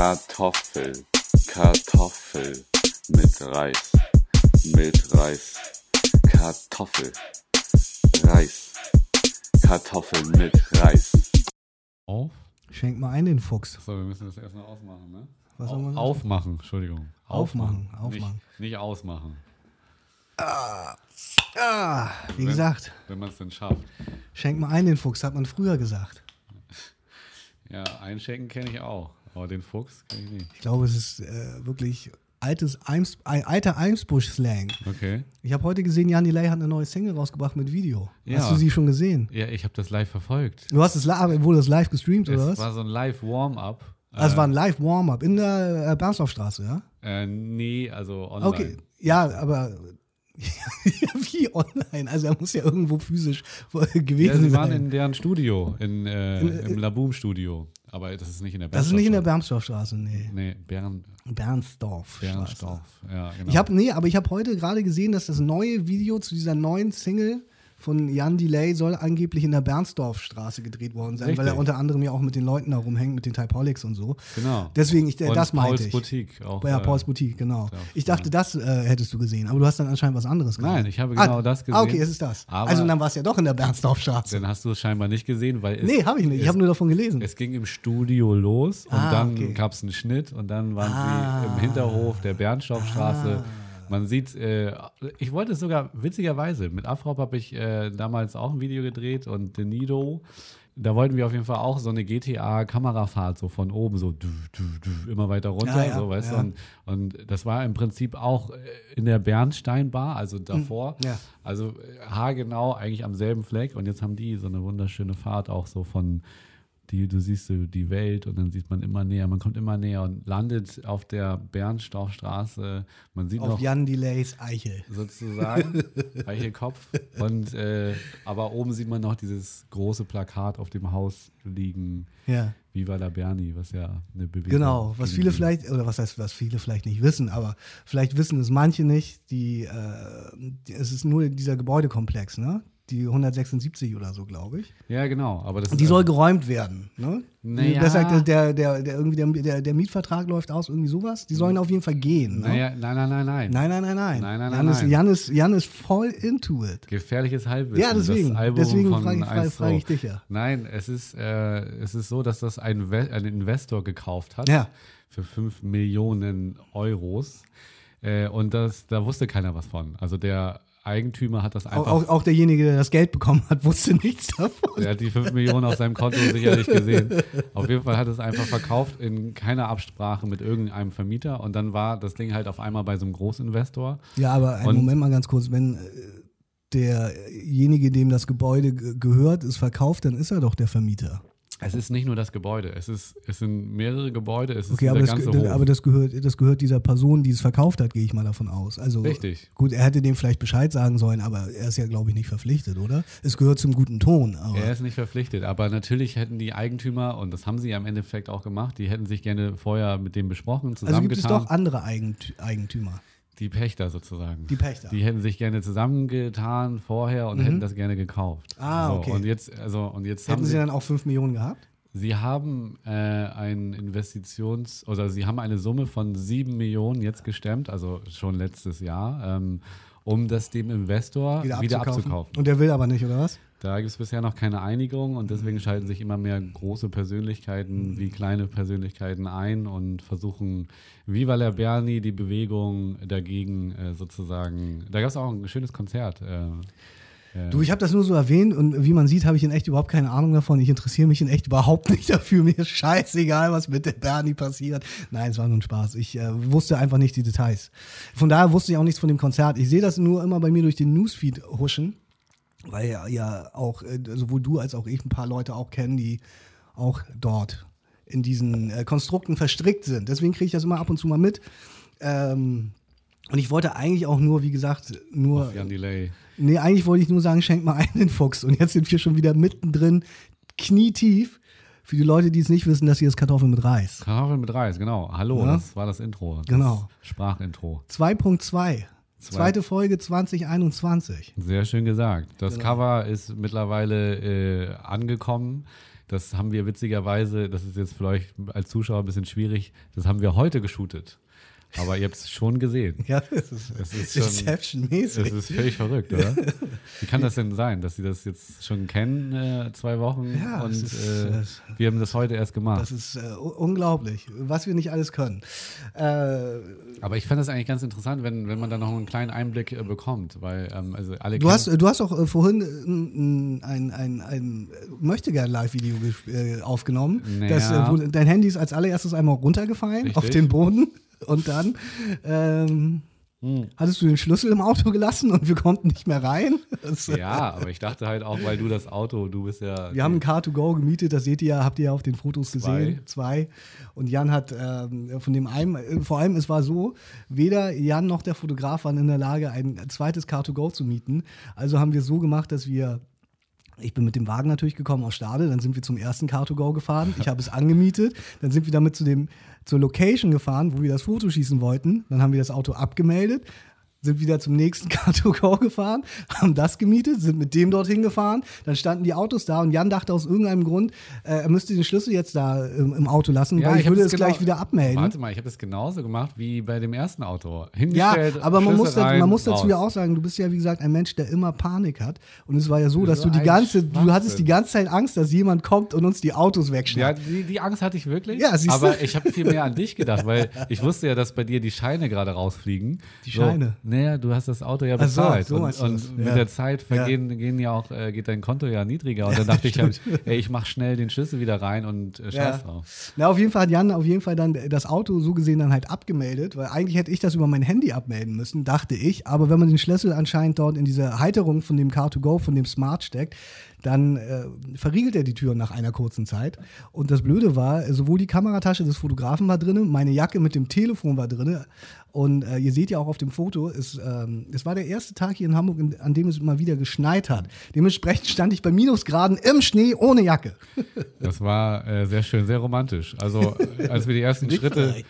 Kartoffel, Kartoffel mit Reis, mit Reis, Kartoffel, Reis, Kartoffel mit Reis. Auf? Schenk mal ein den Fuchs. So, wir müssen das erstmal ausmachen, ne? Was Au- soll man aufmachen, Entschuldigung. Aufmachen, aufmachen. Nicht, nicht ausmachen, Ah, wie gesagt, wenn man es denn schafft. schenk mal ein den Fuchs, hat man früher gesagt. Ja, einchecken kenne ich auch, aber den Fuchs kenne ich nicht. Ich glaube, es ist äh, wirklich altes Eims, alter Eimsbusch-Slang. Okay. Ich habe heute gesehen, Jan Delay hat eine neue Single rausgebracht mit Video. Ja. Hast du sie schon gesehen? Ja, ich habe das live verfolgt. Du hast es li- wurde das live gestreamt, oder Es was? war so ein Live-Warm-up. Das war ein Live-Warm-up in der äh, Bernstorffstraße, ja? Äh, nee, also online. Okay, ja, aber wie online? Also er muss ja irgendwo physisch gewesen Ja, sie waren sein. in deren Studio, in, äh, im Laboom-Studio. Aber das ist nicht in der das ist nicht in der Bernstorff- Bernstorffstraße, nee. Nee, Bern, Bernsdorf. Bernstorff. Ja, genau. Ich habe nee, aber ich habe heute gerade gesehen, dass das neue Video zu dieser neuen Single von Jan Delay soll angeblich in der Bernsdorfstraße gedreht worden sein, weil er Richtig. unter anderem ja auch mit den Leuten da rumhängt, mit den Typeholics und so. Genau. Deswegen, ich, äh, Und das meinte Pauls ich. Boutique auch. Ja, äh, Pauls Boutique, genau. Ich dachte, ja. das äh, hättest du gesehen, aber du hast dann anscheinend was anderes gesehen. Nein, ich habe genau ah, das Ah, okay, gesehen. es ist das. Aber- also dann war es ja doch in der Bernsdorfstraße. Dann hast du es scheinbar nicht gesehen, weil es, Nee, habe ich nicht. Ich habe nur davon gelesen. es ging im Studio los und Ah, dann okay. gab es einen Schnitt und dann waren Ah. sie im Hinterhof der Bernstoffstraße. Man sieht, äh, ich wollte es sogar witzigerweise, mit Afrop habe ich äh, damals auch ein Video gedreht und De Nido. Da wollten wir auf jeden Fall auch so eine GTA-Kamerafahrt so von oben, so du, du, du, immer weiter runter, Ja, ja, so, weißt ja. du. Und, und das war im Prinzip auch äh, in der Bernsteinbar, also davor. ja. Also äh, haargenau eigentlich am selben Fleck. Und jetzt haben die so eine wunderschöne Fahrt auch so von, die, du siehst so die Welt und dann sieht man immer näher, man kommt immer näher und landet auf der Bernstauchstraße. Man sieht Auf noch Jan Delays Eichel. sozusagen Kopf. Und äh, aber oben sieht man noch dieses große Plakat auf dem Haus liegen. Ja. Viva la Berni, was ja eine Bewegung Genau, was viele vielleicht, oder was heißt, was viele vielleicht nicht wissen, aber vielleicht wissen es manche nicht, die, äh, die es ist nur dieser Gebäudekomplex, ne? Die 176 oder so, glaube ich. Ja, genau. Aber das Und die soll geräumt werden, ne? Naja. Das sagt, der, der, der, irgendwie der, der, der Mietvertrag läuft aus, irgendwie sowas. Die sollen auf jeden Fall gehen, ne? Naja, nein, nein, nein, nein. Nein, nein, nein, nein. Nein, nein, Jan, nein, Ist. Jan, ist, Jan ist voll into it. Gefährliches Halbwissen. Ja, deswegen. Deswegen frage ich, frage, frage ich dich ja. Nein, es ist, äh, es ist so, dass das ein, We ein Investor gekauft hat Ja. für 5 Millionen Euros. Äh, und das, da wusste keiner was von. Also der Eigentümer hat das einfach. auch, auch derjenige, der das Geld bekommen hat, wusste nichts davon. Der hat die 5 Millionen auf seinem Konto sicherlich gesehen. Auf jeden Fall hat es einfach verkauft in keiner Absprache mit irgendeinem Vermieter. Und dann war das Ding halt auf einmal bei so einem Großinvestor. Ja, aber einen Und- Moment mal ganz kurz, wenn äh, derjenige, dem das Gebäude ge- gehört, es verkauft, dann ist er doch der Vermieter. Es ist nicht nur das Gebäude, es, ist, es sind mehrere Gebäude, es ist Okay, aber das, ganze Hof. aber das gehört, das gehört dieser Person, die es verkauft hat, gehe ich mal davon aus. Also Richtig. gut, er hätte dem vielleicht Bescheid sagen sollen, aber er ist ja, glaube ich, nicht verpflichtet, oder? Es gehört zum guten Ton. Er ist nicht verpflichtet, aber natürlich hätten die Eigentümer, und das haben sie ja im Endeffekt auch gemacht, die hätten sich gerne vorher mit dem besprochen, also zusammengetan. gibt es doch andere Eigent Eigentümer. Die Pächter sozusagen. Die Pächter. Die hätten sich gerne zusammengetan vorher und hätten das gerne gekauft. Ah, so, okay. Und jetzt, also, und jetzt haben Hätten sie sie, dann auch 5 Millionen gehabt? sie haben äh, ein Investitions- oder sie haben eine Summe von 7 Millionen jetzt gestemmt, also schon letztes Jahr, ähm, um das dem Investor wieder, abzukaufen. Und der will aber nicht, oder was? Da gibt es bisher noch keine Einigung und deswegen schalten sich immer mehr große Persönlichkeiten wie kleine Persönlichkeiten ein und versuchen, Viva la Berni, die Bewegung dagegen äh, sozusagen. Da gab es auch ein schönes Konzert. Äh, äh, Du, ich habe das nur so erwähnt und wie man sieht, habe ich in echt überhaupt keine Ahnung davon. Ich interessiere mich in echt überhaupt nicht dafür. Mir ist scheißegal, was mit der Bernie passiert. Nein, es war nur ein Spaß. Ich äh, wusste einfach nicht die Details. Von daher wusste ich auch nichts von dem Konzert. Ich sehe das nur immer bei mir durch den Newsfeed huschen, weil ja, ja auch äh, sowohl du als auch ich ein paar Leute auch kennen, die auch dort in diesen äh, Konstrukten verstrickt sind. Deswegen kriege ich das immer ab und zu mal mit. Ähm, und ich wollte eigentlich auch nur, wie gesagt, nur. auf Jan Delay. Nee, eigentlich wollte ich nur sagen, schenk mal einen den Fuchs. Und jetzt sind wir schon wieder mittendrin, knietief. Für die Leute, die es nicht wissen, das hier ist Kartoffeln mit Reis. Kartoffeln mit Reis, genau. Hallo, Ja. das war das Intro. Das Genau. Sprachintro. 2.2. Zweite Folge 2021. Sehr schön gesagt. Das Genau. Cover ist mittlerweile äh, angekommen. das haben wir witzigerweise, das ist jetzt vielleicht als Zuschauer ein bisschen schwierig, das haben wir heute geshootet. Aber ihr habt es schon gesehen. Ja, das ist, Es ist Inception-mäßig. Das ist völlig verrückt, oder? Wie kann das denn sein, dass sie das jetzt schon kennen, äh, zwei Wochen, Ja, und ist, äh, wir haben das heute erst gemacht? Das ist äh, unglaublich, was wir nicht alles können. Äh, Aber ich fand das eigentlich ganz interessant, wenn, wenn man da noch einen kleinen Einblick äh, bekommt, weil ähm, also alle du, hast, du hast auch äh, vorhin äh, ein, ein, ein Möchtegern-Live-Video aufgenommen. Naja. Das, wo, dein Handy ist als allererstes einmal runtergefallen Richtig. auf den Boden und dann ähm, Hm. hattest du den Schlüssel im Auto gelassen und wir konnten nicht mehr rein. Das, Ja, aber ich dachte halt auch, weil du das Auto, du bist ja. Wir haben ein Car2Go gemietet, das seht ihr ja, habt ihr ja auf den Fotos Zwei. gesehen. Zwei. Und Jan hat ähm, von dem einen, äh, vor allem es war so, weder Jan noch der Fotograf waren in der Lage, ein zweites Car2Go zu mieten. Also haben wir so gemacht, dass wir ich bin mit dem Wagen natürlich gekommen aus Stade, dann sind wir zum ersten Car2Go gefahren. Ich habe es angemietet, dann sind wir damit zu dem, zur Location gefahren, wo wir das Foto schießen wollten. Dann haben wir das Auto abgemeldet, sind wieder zum nächsten Car2Go gefahren, haben das gemietet, sind mit dem dorthin gefahren. Dann standen die Autos da und Jan dachte aus irgendeinem Grund, äh, er müsste den Schlüssel jetzt da im, im Auto lassen, weil ich, hab würde es gleich genau- wieder abmelden. Warte mal, ich habe das genauso gemacht wie bei dem ersten Auto. Ja, Hingestellt, aber man Schlüssel muss, rein, man muss dazu raus. ja auch sagen, du bist ja wie gesagt ein Mensch, der immer Panik hat. Und es war ja so, Das dass ist du die ganze, du hattest die ganze Zeit Angst, dass jemand kommt und uns die Autos Ja, wegschnappt. die, die Angst hatte ich wirklich. Ja, siehst du? aber ich habe viel mehr an dich gedacht, weil ich wusste ja, dass bei dir die Scheine gerade rausfliegen. Die Scheine? So, naja, du hast das Auto ja Ach so, bezahlt. so und und mit Ja. der Zeit vergehen gehen ja auch, äh, geht dein Konto ja niedriger. Und dann dachte ich halt, ey, ich mach schnell den Schlüssel wieder rein und äh, scheiß Ja. drauf. Na, auf jeden Fall hat Jan auf jeden Fall dann das Auto so gesehen dann halt abgemeldet, weil eigentlich hätte ich das über mein Handy abmelden müssen, dachte ich. Aber wenn man den Schlüssel anscheinend dort in diese Halterung von dem Car2Go, von dem Smart steckt, dann äh, verriegelt er die Tür nach einer kurzen Zeit. Und das Blöde war, sowohl die Kameratasche des Fotografen war drin, meine Jacke mit dem Telefon war drin. Und äh, ihr seht ja auch auf dem Foto, es, ähm, es war der erste Tag hier in Hamburg, in, an dem es mal wieder geschneit hat. Dementsprechend stand ich bei Minusgraden im Schnee ohne Jacke. Das war äh, sehr schön, sehr romantisch. Also, äh, als wir die ersten Schritte. frei.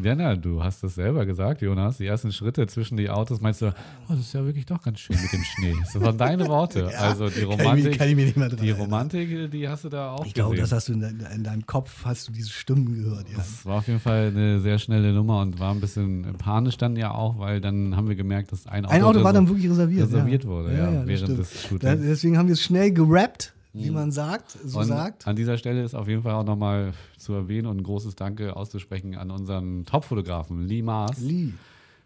Ja, na, du hast das selber gesagt, Jonas. Die ersten Schritte zwischen die Autos meinst du, oh, das ist ja wirklich doch ganz schön mit dem Schnee. Das waren deine Worte. Ja, also die kann ich mich- Romantik. kann ich mich nicht mehr dran die. Romantik, die hast du da auch Ich glaube, das hast du in, in deinem Kopf, hast du diese Stimmen gehört. Ja. Das war auf jeden Fall eine sehr schnelle Nummer und war ein bisschen panisch dann ja auch, weil dann haben wir gemerkt, dass ein Auto, Ein Auto war dann wirklich reserviert. reserviert ja. wurde, ja, das während des Shootings. Deswegen haben wir es schnell gerappt, wie man sagt, so und sagt. an dieser Stelle ist auf jeden Fall auch nochmal zu erwähnen und ein großes Danke auszusprechen an unseren Top-Fotografen Lee Maas, Lee.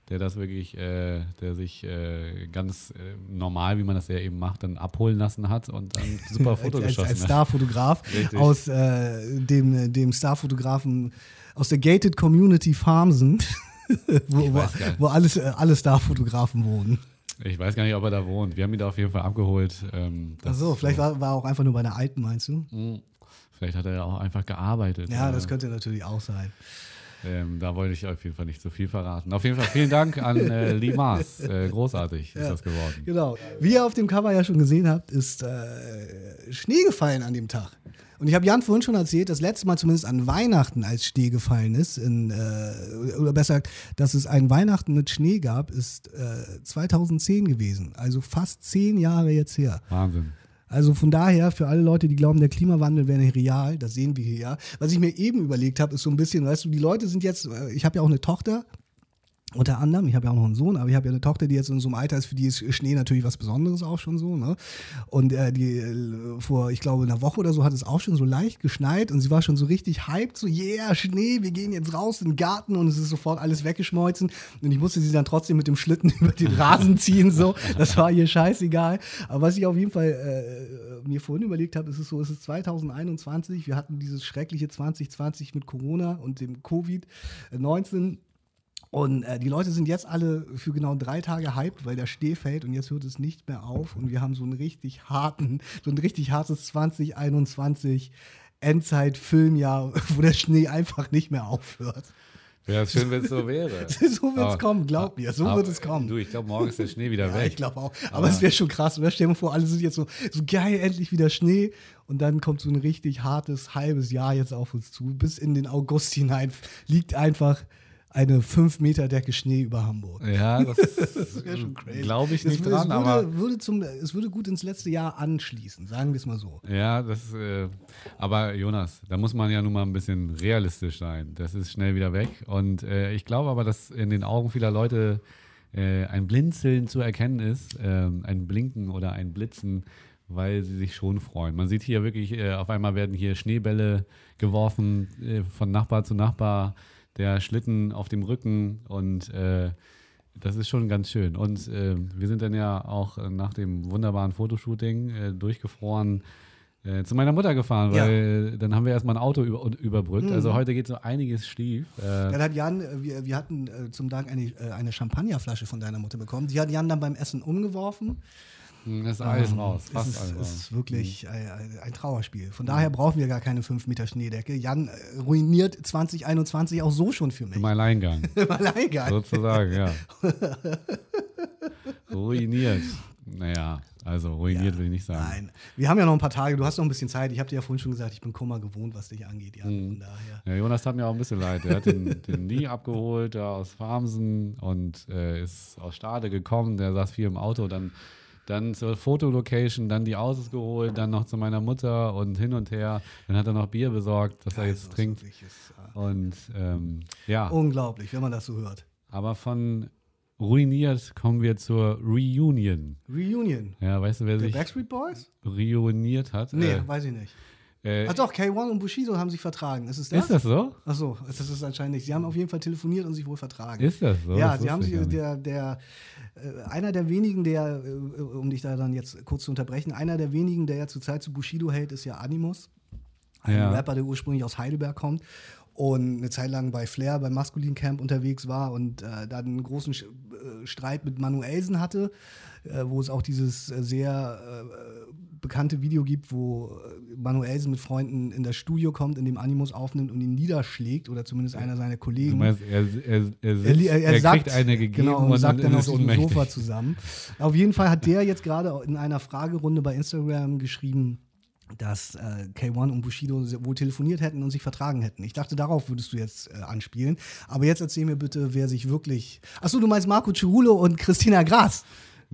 der das wirklich, äh, der sich äh, ganz äh, normal, wie man das ja eben macht, dann abholen lassen hat und dann super Foto als, als, geschossen als hat. Starfotograf aus äh, dem, dem Starfotografen aus der Gated Community Farmsen, wo, wo, wo alles, äh, alle Starfotografen wohnen. Ich weiß gar nicht, ob er da wohnt. Wir haben ihn da auf jeden Fall abgeholt. Ähm, Achso, vielleicht war, war er auch einfach nur bei der Alten, meinst du? Vielleicht hat er ja auch einfach gearbeitet. Ja, oder? das könnte natürlich auch sein. Ähm, da wollte ich auf jeden Fall nicht so viel verraten. Auf jeden Fall vielen Dank an äh, Lee Maas. Äh, großartig ist das geworden. Genau. Wie ihr auf dem Cover ja schon gesehen habt, ist äh, Schnee gefallen an dem Tag. Und ich habe Jan vorhin schon erzählt, das letzte Mal zumindest an Weihnachten, als Schnee gefallen ist, in, äh, oder besser gesagt, dass es ein Weihnachten mit Schnee gab, ist äh, 2010 gewesen. Also fast zehn Jahre jetzt her. Wahnsinn. Also von daher, für alle Leute, die glauben, der Klimawandel wäre nicht real, das sehen wir hier ja. Was ich mir eben überlegt habe, ist so ein bisschen, weißt du, die Leute sind jetzt, äh, ich habe ja auch eine Tochter, unter anderem, ich habe ja auch noch einen Sohn, aber ich habe ja eine Tochter, die jetzt in so einem Alter ist, für die ist Schnee natürlich was Besonderes auch schon so. Ne? Und äh, die äh, vor, ich glaube, einer Woche oder so hat es auch schon so leicht geschneit und sie war schon so richtig hyped, so, yeah, Schnee, wir gehen jetzt raus in den Garten und es ist sofort alles weggeschmolzen. Und ich musste sie dann trotzdem mit dem Schlitten über den Rasen ziehen, so. Das war ihr scheißegal. Aber was ich auf jeden Fall äh, mir vorhin überlegt habe, ist es so, es ist 2021, wir hatten dieses schreckliche 2020 mit Corona und dem Covid-19. Und äh, die Leute sind jetzt alle für genau drei Tage hyped, weil der Schnee fällt und jetzt hört es nicht mehr auf. Und wir haben so einen richtig harten, so ein richtig hartes 2021 Endzeit-Filmjahr, wo der Schnee einfach nicht mehr aufhört. Wäre schön, wenn es so wäre. So wird es Aber- kommen, glaub mir, so aber, wird es kommen. Du, ich glaube, morgen ist der Schnee wieder Ja, weg. ich glaube auch. Aber, es wäre schon krass, oder? Stell dir mal vor, alle sind jetzt so, so geil, endlich wieder Schnee. Und dann kommt so ein richtig hartes halbes Jahr jetzt auf uns zu. Bis in den August hinein liegt einfach eine 5 Meter Decke Schnee über Hamburg. Ja, das, wäre schon crazy. glaube ich Es nicht wür- dran, es aber würde, würde zum, es würde gut ins letzte Jahr anschließen, sagen wir es mal so. Ja, das, äh, aber Jonas, da muss man ja nun mal ein bisschen realistisch sein. Das ist schnell wieder weg. Und äh, ich glaube aber, dass in den Augen vieler Leute äh, ein Blinzeln zu erkennen ist, ähm, ein Blinken oder ein Blitzen, weil sie sich schon freuen. Man sieht hier wirklich, äh, auf einmal werden hier Schneebälle geworfen äh, von Nachbar zu Nachbar, der Schlitten auf dem Rücken und äh, das ist schon ganz schön. Und äh, wir sind dann ja auch nach dem wunderbaren Fotoshooting äh, durchgefroren äh, zu meiner Mutter gefahren, Ja. weil äh, dann haben wir erstmal ein Auto über, überbrückt. Mhm. Also heute geht so einiges schief. Äh, Dann hat Jan, äh, wir, wir hatten zum Dank eine, eine Champagnerflasche von deiner Mutter bekommen. Die hat Jan dann beim Essen umgeworfen. Das ist alles Ähm, raus. Es Fast ist, alles es raus. ist wirklich ein, ein, ein Trauerspiel. Von daher brauchen wir gar keine 5 Meter Schneedecke. Jan äh, ruiniert 2021 auch so schon für mich. Im Alleingang, Im Alleingang. sozusagen, ja. Ruiniert. Naja, also ruiniert will ich nicht sagen. Nein. Wir haben ja noch ein paar Tage. Du hast noch ein bisschen Zeit. Ich habe dir ja vorhin schon gesagt, ich bin Kummer gewohnt, was dich angeht, Jan. Mhm. Von daher. Ja, Jonas tat mir auch ein bisschen leid. Er hat den, den Nie abgeholt, da aus Farmsen und äh, ist aus Stade gekommen. Der saß viel im Auto, dann, dann zur Fotolocation, dann die Autos geholt, dann noch zu meiner Mutter und hin und her. Dann hat er noch Bier besorgt, das er jetzt trinkt. Und ähm, ja, Unglaublich, wenn man das so hört. aber von ruiniert kommen wir zur Reunion. Reunion. Ja, weißt du, wer Der sich Backstreet Boys? reuniert hat? Nee, Äh, weiß ich nicht. Äh, Ach doch, K1 und Bushido haben sich vertragen. Ist es das? ist das so? Ach so, das ist anscheinend nicht. Sie haben auf jeden Fall telefoniert und sich wohl vertragen. Ist das so? ja, Das sie haben sich, der, der, äh, einer der wenigen, der, äh, um dich da dann jetzt kurz zu unterbrechen, einer der wenigen, der ja zurzeit zu Bushido hält, ist ja Animus. Ein Ja. Rapper, der ursprünglich aus Heidelberg kommt und eine Zeit lang bei Flair, beim Maskulin Camp unterwegs war und äh, dann einen großen Sch äh, Streit mit Manuelsen hatte, äh, wo es auch dieses äh, sehr bekannte Video gibt, wo äh, Manuelsen mit Freunden in das Studio kommt, in dem Animus aufnimmt und ihn niederschlägt oder zumindest einer seiner Du Kollegen. meinst, er, er, er, sitzt, Er, er, er sagt, kriegt eine gegeben genau, und, sagt dann auf ohnmächtig. Sofa zusammen. Auf jeden Fall hat der jetzt gerade in einer Fragerunde bei Instagram geschrieben, dass äh, K1 und Bushido wohl telefoniert hätten und sich vertragen hätten. Ich dachte, darauf würdest du jetzt äh, anspielen. Aber jetzt erzähl mir bitte, wer sich wirklich. Achso, du meinst Marco Cirulo und Christina Gras.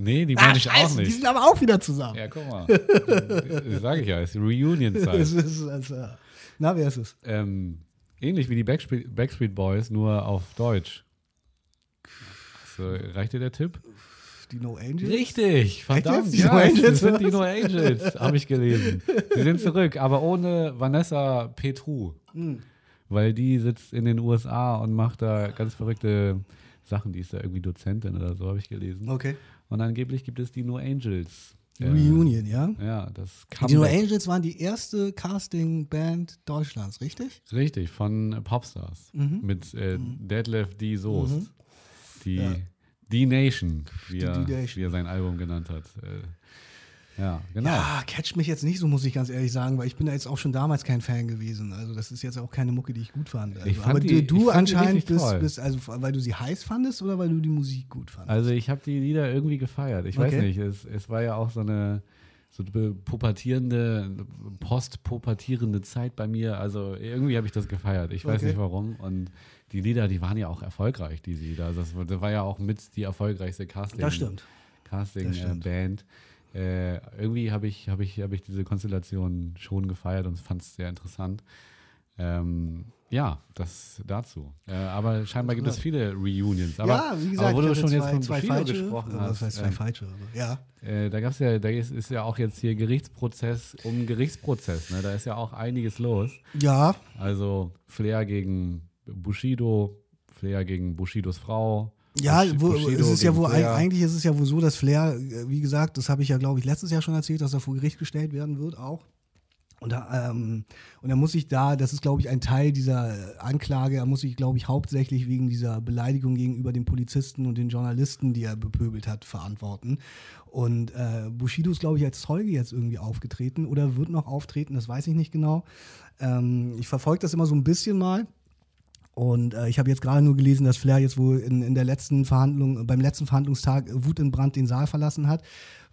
Nee, die Ah, meine ich auch scheiße, die nicht. sind aber auch wieder zusammen. Ja, guck mal. Das sage ich ja, es ist Reunion-Zeit. Es ist, es, na, wer ist es? ähm, ähnlich wie die Backstreet, Backstreet Boys, nur auf Deutsch. So, reicht dir der Tipp? Die No Angels? Richtig, verdammt. Die Ja, No Angels, sind die? No Angels, habe ich gelesen. Sie sind zurück, aber ohne Vanessa Petru. Hm. Weil die sitzt in den USA und macht da ganz verrückte Sachen. Die ist da irgendwie Dozentin oder so, habe ich gelesen. Okay. Und angeblich gibt es die No Angels. Äh, Reunion, ja? Ja, das Die No. Angels waren die erste Casting-Band Deutschlands, richtig? Richtig, von Popstars. Mhm. Mit äh, Deadlift D. Soest. Die, Ja. die Nation, wie er, D-Nation. wie er sein Album genannt hat. Äh, ja, genau. Ja, catcht mich jetzt nicht so, muss ich ganz ehrlich sagen, weil ich bin da jetzt auch schon damals kein Fan gewesen. Also das ist jetzt auch keine Mucke, die ich gut fand. Also, Ich fand aber die- du, du anscheinend bist, bist, also weil du sie heiß fandest oder weil du die Musik gut fandest? Also ich habe die Lieder irgendwie gefeiert. Ich weiß Okay. nicht, es, es war ja auch so eine so pubertierende, postpubertierende Zeit bei mir. Also irgendwie habe ich das gefeiert. Ich weiß Okay. nicht warum. Und die Lieder, die waren ja auch erfolgreich, die Lieder. Also das, war- das war ja auch mit die erfolgreichste Casting. das stimmt. Das Casting äh. Äh, irgendwie habe ich, hab ich, hab ich diese Konstellation schon gefeiert und fand es sehr interessant. Ähm, ja, das dazu. Äh, aber scheinbar gibt es viele Reunions. Aber, ja, wie gesagt, aber wo du schon hatte jetzt zwei, von zwei Bushido falsche, gesprochen hast, was heißt zwei ähm, falsche? Ja, äh, da gab's ja, da ist, ist ja auch jetzt hier Gerichtsprozess um Gerichtsprozess. Ne? Da ist ja auch einiges los. ja, Also Flair gegen Bushido, Flair gegen Bushidos Frau. Ja, wo, Bushido es ist ja Flair. eigentlich ist es ja wohl so, dass Flair, äh, wie gesagt, das habe ich ja, glaube ich, letztes Jahr schon erzählt, dass er vor Gericht gestellt werden wird auch. Und, da, ähm, und er muss sich da, das ist, glaube ich, ein Teil dieser äh, Anklage, er muss sich, glaube ich, hauptsächlich wegen dieser Beleidigung gegenüber den Polizisten und den Journalisten, die er bepöbelt hat, verantworten. Und äh, Bushido ist, glaube ich, als Zeuge jetzt irgendwie aufgetreten oder wird noch auftreten, das weiß ich nicht genau. Ähm, ich verfolge das immer so ein bisschen mal. Und äh, ich habe jetzt gerade nur gelesen, dass Flair jetzt wohl in, in der letzten Verhandlung, beim letzten Verhandlungstag Wut in Brand den Saal verlassen hat,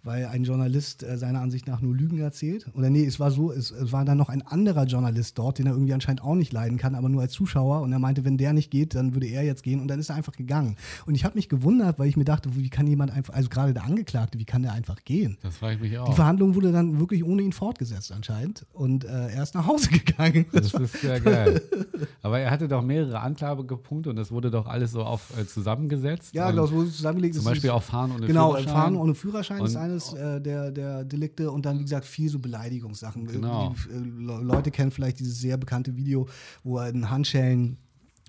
weil ein Journalist äh, seiner Ansicht nach nur Lügen erzählt. Oder nee, es war so, es, es war dann noch ein anderer Journalist dort, den er irgendwie anscheinend auch nicht leiden kann, aber nur als Zuschauer. Und er meinte, wenn der nicht geht, dann würde er jetzt gehen. Und dann ist er einfach gegangen. Und ich habe mich gewundert, weil ich mir dachte, wie kann jemand einfach, also gerade der Angeklagte, wie kann der einfach gehen? Das frage ich mich auch. Die Verhandlung wurde dann wirklich ohne ihn fortgesetzt anscheinend. Und äh, er ist nach Hause gegangen. Das ist sehr geil. Aber er hatte doch mehrere Anklagepunkte und das wurde doch alles so auf äh, zusammengesetzt. Ja, Und genau, es wurde zusammengelegt. Zum Beispiel auch Fahren ohne Genau, Führerschein. Fahren ohne Führerschein ist Und- eines äh, der, der Delikte und dann, wie gesagt, viel so Beleidigungssachen. Genau. Die, äh, Le- Leute kennen vielleicht dieses sehr bekannte Video, wo er in Handschellen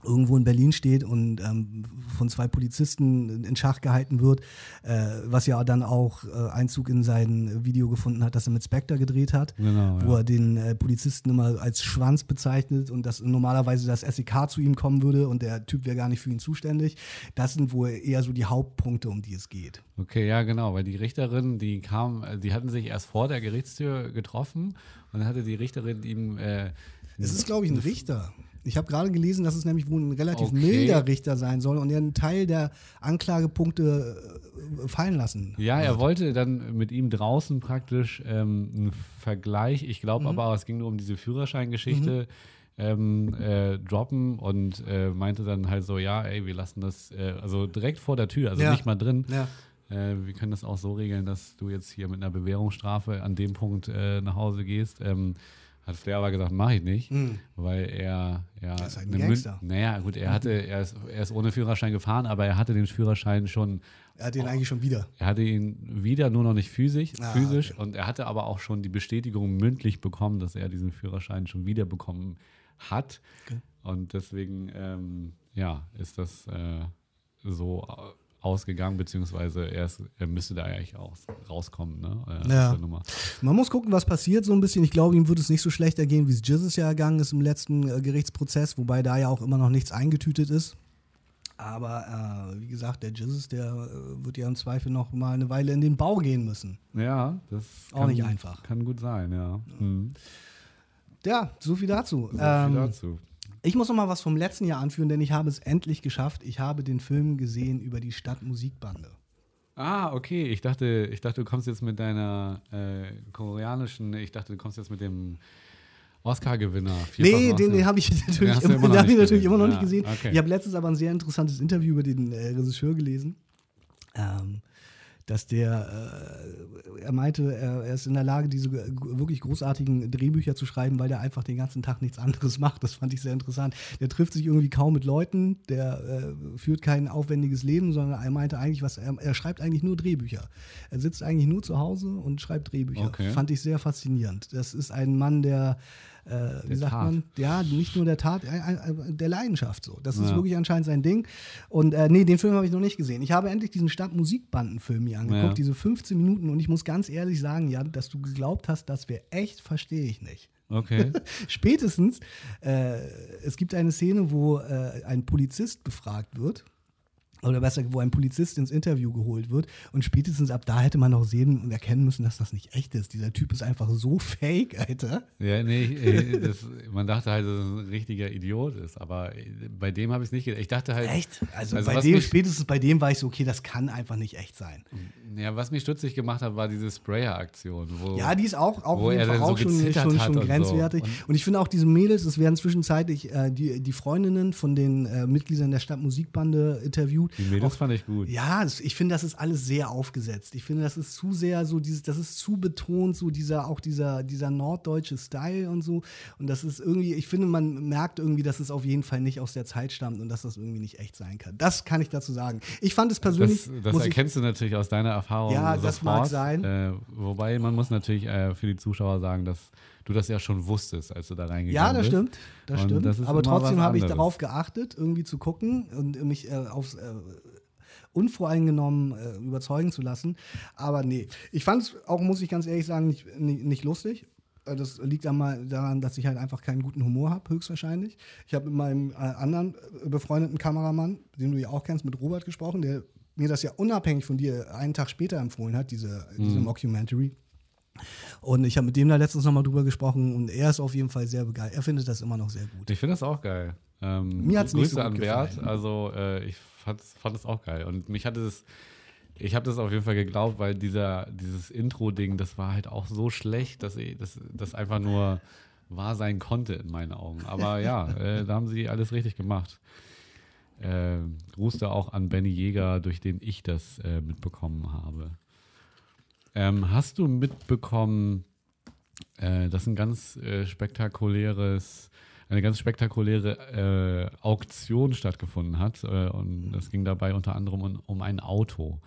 irgendwo in Berlin steht und ähm, von zwei Polizisten in Schach gehalten wird, äh, was ja dann auch äh, Einzug in sein Video gefunden hat, das er mit Spectre gedreht hat, Genau, wo ja. er den äh, Polizisten immer als Schwanz bezeichnet und dass normalerweise das SEK zu ihm kommen würde und der Typ wäre gar nicht für ihn zuständig. Das sind wohl eher so die Hauptpunkte, um die es geht. Okay, ja, genau, weil die Richterin, die kam, äh, die hatten sich erst vor der Gerichtstür getroffen und dann hatte die Richterin ihm. Äh, Es ist, glaube ich, ein Richter. Ich habe gerade gelesen, dass es nämlich wohl ein relativ Okay. milder Richter sein soll und er einen Teil der Anklagepunkte äh, fallen lassen. ja, er wollte dann mit ihm draußen praktisch ähm, einen Vergleich, ich glaube Mhm. aber, es ging nur um diese Führerscheingeschichte, ähm, äh, droppen und äh, meinte dann halt so, ja, ey, wir lassen das, äh, also direkt vor der Tür, also Ja. nicht mal drin. Ja. Äh, wir können das auch so regeln, dass du jetzt hier mit einer Bewährungsstrafe an dem Punkt äh, nach Hause gehst. Ähm, hat Flair aber gesagt, mache ich nicht, weil er ja. Das ist halt ein Mün- Gangster. Naja, gut, er hatte, er ist, er ist ohne Führerschein gefahren, aber er hatte den Führerschein schon, Er hat den eigentlich schon wieder. er hatte ihn wieder, nur noch nicht physisch, Ah, physisch okay. und er hatte aber auch schon die Bestätigung mündlich bekommen, dass er diesen Führerschein schon wieder bekommen hat. Okay. Und deswegen, ähm, ja, ist das äh, so ausgegangen, beziehungsweise er, ist, er müsste da eigentlich auch rauskommen, ne? Äh, aus Ja. Man muss gucken, was passiert so ein bisschen. Ich glaube, ihm wird es nicht so schlecht ergehen, wie es Jizzes ja ergangen ist im letzten äh, Gerichtsprozess, wobei da ja auch immer noch nichts eingetütet ist. Aber äh, wie gesagt, der Jizzes, der äh, wird ja im Zweifel noch mal eine Weile in den Bau gehen müssen. Ja, das Auch kann, nicht einfach. Kann gut sein, ja. Mhm. Ja, so viel dazu. So viel Ähm, dazu. Ich muss noch mal was vom letzten Jahr anführen, denn ich habe es endlich geschafft. Ich habe den Film gesehen über die Stadtmusikbande. Ah, okay. Ich dachte, ich dachte, du kommst jetzt mit deiner äh, koreanischen, ich dachte, du kommst jetzt mit dem Oscar-Gewinner. Nee, den, den habe ich natürlich, du immer den hab ich nicht natürlich gesehen. immer noch nicht Ja, gesehen. okay. Ich habe letztens aber ein sehr interessantes Interview über den äh, Regisseur gelesen. Ähm, dass der, äh, er meinte, er, er ist in der Lage, diese wirklich großartigen Drehbücher zu schreiben, weil der einfach den ganzen Tag nichts anderes macht. Das fand ich sehr interessant. Der trifft sich irgendwie kaum mit Leuten, der äh, führt kein aufwendiges Leben, sondern er meinte eigentlich, was er, er schreibt eigentlich nur Drehbücher. Er sitzt eigentlich nur zu Hause und schreibt Drehbücher. Okay. Fand ich sehr faszinierend. Das ist ein Mann, der, wie Der sagt Tat. man, ja, nicht nur der Tat, äh, äh, der Leidenschaft so. Das ist Ja. wirklich anscheinend sein Ding. Und äh, nee, den Film habe ich noch nicht gesehen. Ich habe endlich diesen Stadtmusikbandenfilm mir angeguckt, Ja. diese 15 Minuten. Und ich muss ganz ehrlich sagen, Jan, dass du geglaubt hast, das wäre echt, verstehe ich nicht. Okay. Spätestens, äh, es gibt eine Szene, wo äh, ein Polizist befragt wird. Oder besser, wo ein Polizist ins Interview geholt wird. Und spätestens ab da hätte man auch sehen und erkennen müssen, dass das nicht echt ist. Dieser Typ ist einfach so fake, Alter. Ja, nee, äh, das, man dachte halt, dass er ein richtiger Idiot ist, aber äh, bei dem habe ich es nicht gedacht. Ich dachte halt. Echt? Also, Also bei dem, mich- spätestens bei dem war ich so, okay, das kann einfach nicht echt sein. Ja, was mich stutzig gemacht hat, war diese Sprayer-Aktion. Ja, die ist auch, auch. Wo er dann so auch schon, schon, schon und so. grenzwertig. Und- Und, ich finde auch diese Mädels, es werden zwischenzeitlich äh, die, die Freundinnen von den äh, Mitgliedern der Stadtmusikbande interviewt. Die Mädels fand ich gut. Ja, ich finde, das ist alles sehr aufgesetzt. Ich finde, das ist zu sehr so dieses, das ist zu betont, so dieser, auch dieser, dieser norddeutsche Style und so. Und das ist irgendwie, ich finde, man merkt irgendwie, dass es auf jeden Fall nicht aus der Zeit stammt und dass das irgendwie nicht echt sein kann. Das kann ich dazu sagen. Ich fand es persönlich. Das, das muss ich- erkennst du natürlich aus deiner Erfahrung. Ja, sofort. das mag sein. Äh, wobei man muss natürlich äh, für die Zuschauer sagen, dass du das ja schon wusstest, als du da reingegangen Ja, das bist. stimmt. Das Und stimmt. das Aber trotzdem habe ich darauf geachtet, irgendwie zu gucken und mich äh, aufs äh, unvoreingenommen äh, überzeugen zu lassen. Aber nee, ich fand es auch, muss ich ganz ehrlich sagen, nicht, nicht, nicht lustig. Äh, Das liegt einmal daran, dass ich halt einfach keinen guten Humor habe, höchstwahrscheinlich. Ich habe mit meinem äh, anderen äh, befreundeten Kameramann, den du ja auch kennst, mit Robert gesprochen, der mir das ja unabhängig von dir einen Tag später empfohlen hat, diese, diese Mockumentary. Und ich habe mit dem da letztens nochmal drüber gesprochen und er ist auf jeden Fall sehr begeistert. Er findet das immer noch sehr gut. Ich finde das auch geil. Ähm, Mir hat's nicht Grüße so gut an Bert. gefallen. Also äh, ich fand, fand es auch geil. Und mich hatte es, ich habe das auf jeden Fall geglaubt, weil dieser, dieses Intro-Ding, das war halt auch so schlecht, dass ich, das, das einfach nur wahr sein konnte in meinen Augen. Aber ja, äh, da haben sie alles richtig gemacht. Äh, Gruß da auch an Benny Jäger, durch den ich das äh, mitbekommen habe. Ähm, hast du mitbekommen, äh, dass ein ganz äh, spektakuläres, eine ganz spektakuläre äh, Auktion stattgefunden hat? Äh, und es ging dabei unter anderem um, um ein Auto.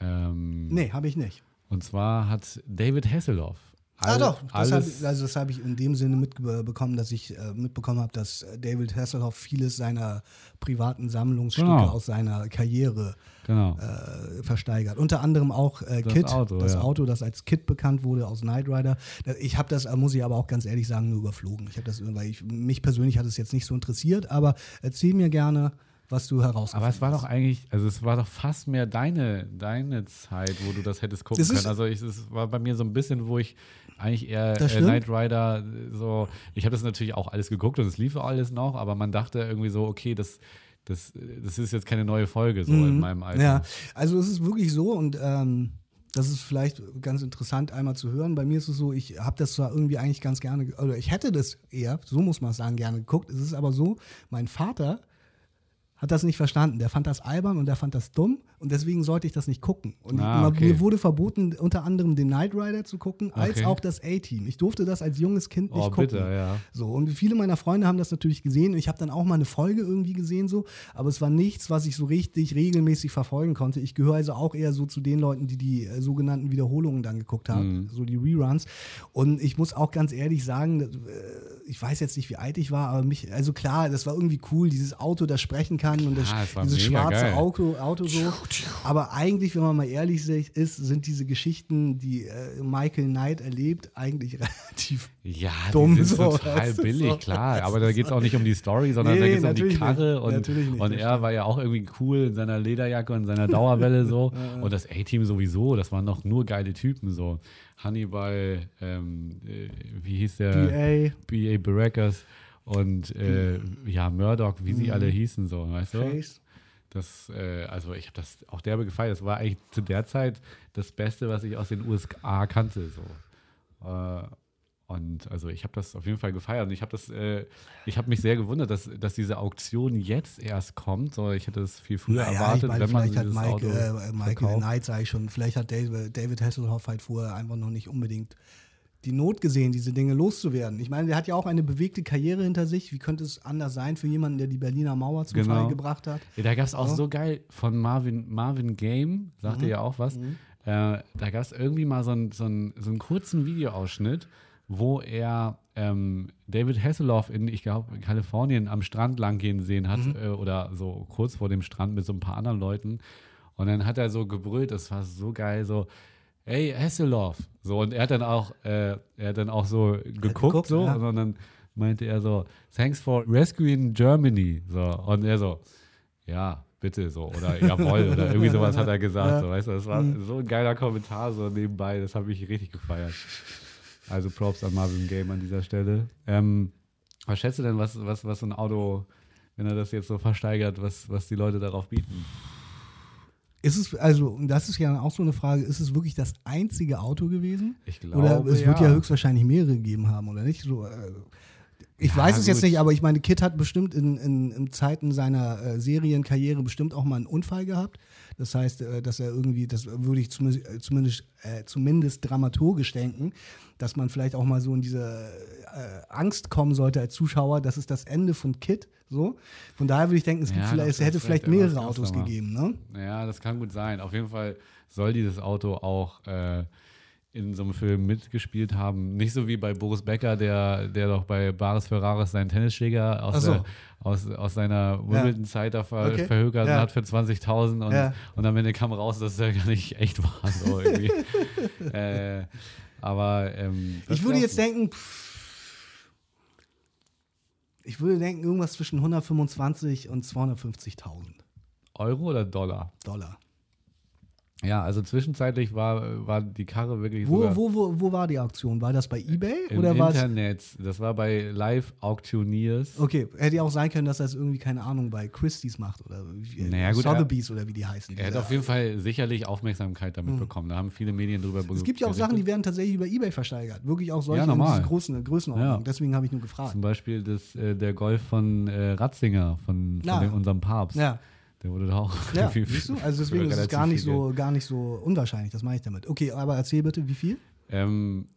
Ähm, Nee, habe ich nicht. Und zwar hat David Hasselhoff. Ah all- doch, das hab also das habe ich in dem Sinne mitbekommen, dass ich äh, mitbekommen habe, dass David Hasselhoff vieles seiner privaten Sammlungsstücke Genau. aus seiner Karriere genau. äh, versteigert. Unter anderem auch äh, Das Kid, Auto, das ja. Auto, das als Kid bekannt wurde aus Knight Rider. Ich habe das, muss ich aber auch ganz ehrlich sagen, nur überflogen. Ich habe das, weil ich, mich persönlich hat es jetzt nicht so interessiert, aber erzähl mir gerne, was du herausgefunden Aber es war hast. doch eigentlich, also es war doch fast mehr deine, deine Zeit, wo du das hättest gucken Das können. Also ich, es war bei mir so ein bisschen, wo ich eigentlich eher äh. Knight Rider äh, so, ich habe das natürlich auch alles geguckt und es lief alles noch, aber man dachte irgendwie so, okay, das, das, das ist jetzt keine neue Folge so in meinem Alter. Mhm. Ja, also es ist wirklich so und ähm, das ist vielleicht ganz interessant einmal zu hören. Bei mir ist es so, ich habe das zwar irgendwie eigentlich ganz gerne, ge- oder ich hätte das eher, so muss man es sagen, gerne geguckt. Es ist aber so, mein Vater hat das nicht verstanden. Der fand das albern und der fand das dumm und deswegen sollte ich das nicht gucken. Und Ah, okay. mir wurde verboten, unter anderem den Knight Rider zu gucken, als Okay. auch das A-Team. Ich durfte das als junges Kind nicht Oh, gucken. bitte, ja. So, und viele meiner Freunde haben das natürlich gesehen. Und ich habe dann auch mal eine Folge irgendwie gesehen, so, aber es war nichts, was ich so richtig regelmäßig verfolgen konnte. Ich gehöre also auch eher so zu den Leuten, die die äh, sogenannten Wiederholungen dann geguckt haben, so die Reruns. Und ich muss auch ganz ehrlich sagen, äh, ich weiß jetzt nicht, wie alt ich war, aber mich, also klar, das war irgendwie cool, dieses Auto, das sprechen kann und das, war dieses schwarze geil. Auto, Auto so. Aber eigentlich, wenn man mal ehrlich ist, sind diese Geschichten, die äh, Michael Knight erlebt, eigentlich relativ Ja, Dumm die sind so, total billig, so. klar. Aber da geht es auch nicht um die Story, sondern Nee, da geht es um die Karre. nicht. Und, Natürlich nicht, und er war ja auch irgendwie cool in seiner Lederjacke und seiner Dauerwelle so. und das A-Team sowieso, das waren noch nur geile Typen so. Hannibal, ähm, äh, wie hieß der? BA. B.A. Baracus und äh, ja, Murdoch, wie sie alle hießen so, weißt du? Face. Das, äh, also ich habe das auch derbe gefeiert. Das war eigentlich zu der Zeit das Beste, was ich aus den USA kannte. So. Äh, und also ich habe das auf jeden Fall gefeiert. Und ich habe das, äh, ich habe mich sehr gewundert, dass, dass diese Auktion jetzt erst kommt. So, ich hätte es viel früher Naja, erwartet, meine, wenn man vielleicht hat dieses Mike, Auto äh, Michael. Knight, sage ich schon, vielleicht hat David, David Hasselhoff halt vorher einfach noch nicht unbedingt die Not gesehen, diese Dinge loszuwerden. Ich meine, der hat ja auch eine bewegte Karriere hinter sich. Wie könnte es anders sein für jemanden, der die Berliner Mauer zum Genau. Fall gebracht hat? Ja, da gab es auch Ja. so geil von Marvin, Marvin Game, sagte Mhm. ja auch was. Äh, da gab es irgendwie mal so, ein, so, ein, so einen kurzen Videoausschnitt, wo er ähm, David Hasselhoff in, ich glaube, Kalifornien am Strand lang gehen sehen hat Mhm. äh, oder so kurz vor dem Strand mit so ein paar anderen Leuten. Und dann hat er so gebrüllt, das war so geil, so, hey Hasselhoff. So, und er hat dann auch, äh, er hat dann auch so geguckt, geguckt, so, ja. und dann meinte er so, thanks for rescuing Germany. So, und er so, ja, bitte so, oder jawohl, oder irgendwie sowas hat er gesagt. Ja. So, weißt du, das war Mhm. so ein geiler Kommentar so nebenbei, das habe ich richtig gefeiert. Also Props an Marvin Game an dieser Stelle. Ähm, was schätzt du denn, was, was, was so ein Auto, wenn er das jetzt so versteigert, was, was die Leute darauf bieten? Ist es, also, und das ist ja auch so eine Frage, ist es wirklich das einzige Auto gewesen? Ich Oder glaube, es wird ja ja. höchstwahrscheinlich mehrere gegeben haben, oder nicht? So, äh, ich Ja, weiß es jetzt gut. nicht, aber ich meine, Kid hat bestimmt in, in, in Zeiten seiner äh, Serienkarriere bestimmt auch mal einen Unfall gehabt. Das heißt, äh, dass er irgendwie, das würde ich zumindest, äh, zumindest, äh, zumindest dramaturgisch denken, dass man vielleicht auch mal so in diese äh, Angst kommen sollte als Zuschauer, das ist das Ende von Kid. So. Von daher würde ich denken, es, gibt Ja, vielleicht, es hätte vielleicht mehrere Autos gegeben. Ne? Ja, das kann gut sein. Auf jeden Fall soll dieses Auto auch äh, in so einem Film mitgespielt haben. Nicht so wie bei Boris Becker, der, der doch bei Baris Ferraris seinen Tennisschläger aus, so. der, aus, aus seiner Wimbledon-Zeit da ver Okay. verhökert Ja. hat für 20.000 und, Ja. und am Ende kam raus, dass es ja gar nicht echt war. So irgendwie. äh, aber ähm, Ich würde jetzt denken, pff, ich würde denken, irgendwas zwischen 125 und 250.000 du? Euro oder Dollar? Dollar. Ja, also zwischenzeitlich war, war die Karre wirklich Wo, wo, wo, wo war die Auktion? War das bei eBay im oder war. Internet. Das war bei Live Auctioneers. Okay, hätte ja auch sein können, dass er es irgendwie, keine Ahnung, bei Christie's macht oder wie, Naja, gut, Sotheby's oder wie die heißen. Er hat auf jeden Fall sicherlich Aufmerksamkeit damit bekommen. Da haben viele Medien drüber es gibt ja auch Sachen, die werden tatsächlich über Ebay versteigert. Wirklich auch solche Ja, in normal. diesen großen Größenordnung. Ja. Deswegen habe ich nur gefragt. Zum Beispiel das, äh, der Golf von äh, Ratzinger, von, von dem, unserem Papst. Ja, Der wurde da auch ja irgendwie siehst du? Also deswegen ist es gar nicht, viel so, gar nicht so unwahrscheinlich, das meine ich damit. Okay, aber erzähl bitte, wie viel? Ähm,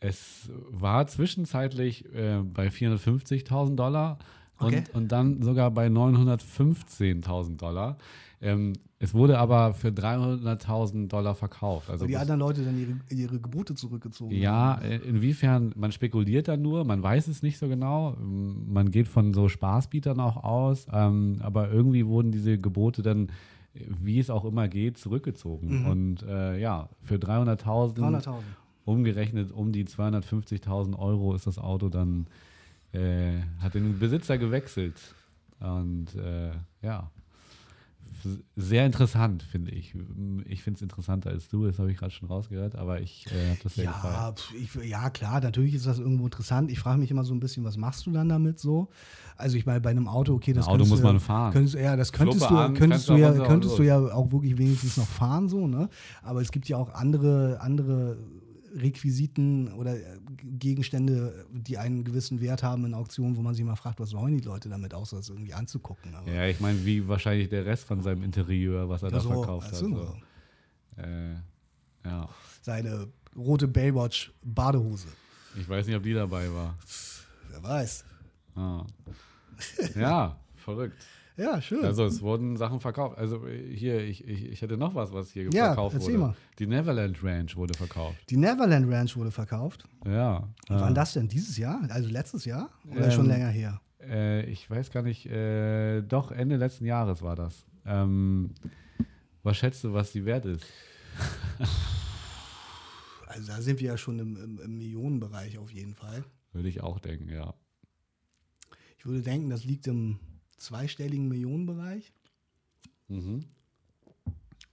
es war zwischenzeitlich äh, bei 450.000 Dollar und, Okay. und dann sogar bei 915.000 Dollar. Ähm, es wurde aber für 300.000 Dollar verkauft. Also Weil die anderen Leute dann ihre, ihre Gebote zurückgezogen ja, haben. äh, inwiefern, man spekuliert da nur, man weiß es nicht so genau. Man geht von so Spaßbietern auch aus, ähm, aber irgendwie wurden diese Gebote dann, wie es auch immer geht, zurückgezogen. Mhm. Und äh, ja, für 300.000 300.000. umgerechnet um die 250.000 Euro ist das Auto dann, äh, hat den Besitzer gewechselt. Und äh, ja, sehr interessant, finde ich. Ich finde es interessanter als du, das habe ich gerade schon rausgehört, aber ich äh, habe das sehr gefallen. Ja, pf, ich, ja, klar, natürlich ist das irgendwo interessant. Ich frage mich immer so ein bisschen, was machst du dann damit so? Also ich meine, bei einem Auto, okay, das Ein Auto muss man fahren. Könntest, ja, das könntest Fluppe du, an, könntest du ja, könntest du ja auch wirklich wenigstens noch fahren so, ne? Aber es gibt ja auch andere, andere Requisiten oder äh, Gegenstände, die einen gewissen Wert haben in Auktionen, wo man sich mal fragt, was wollen die Leute damit, außer das irgendwie anzugucken. Aber Ja, ich meine, wie wahrscheinlich der Rest von seinem Interieur, was er da so, verkauft hat. du, So. Äh, ja, seine rote Baywatch Badehose. ich weiß nicht, ob die dabei war. Wer weiß. Ah. Ja, verrückt. Ja, schön. Also es wurden Sachen verkauft. Also äh, hier, ich, ich, ich hätte noch was, was hier Ja, verkauft erzähl wurde. mal. Die Neverland Ranch wurde verkauft. Die Neverland Ranch wurde verkauft. Ja. Wann das denn? Dieses Jahr? Also letztes Jahr? Oder Ähm, schon länger her? Äh, ich weiß gar nicht, äh, doch Ende letzten Jahres war das. Ähm, was schätzt du, was die wert ist? Also da sind wir ja schon im, im, im Millionenbereich auf jeden Fall. Würde ich auch denken, ja. Ich würde denken, das liegt im zweistelligen Millionenbereich. Mhm.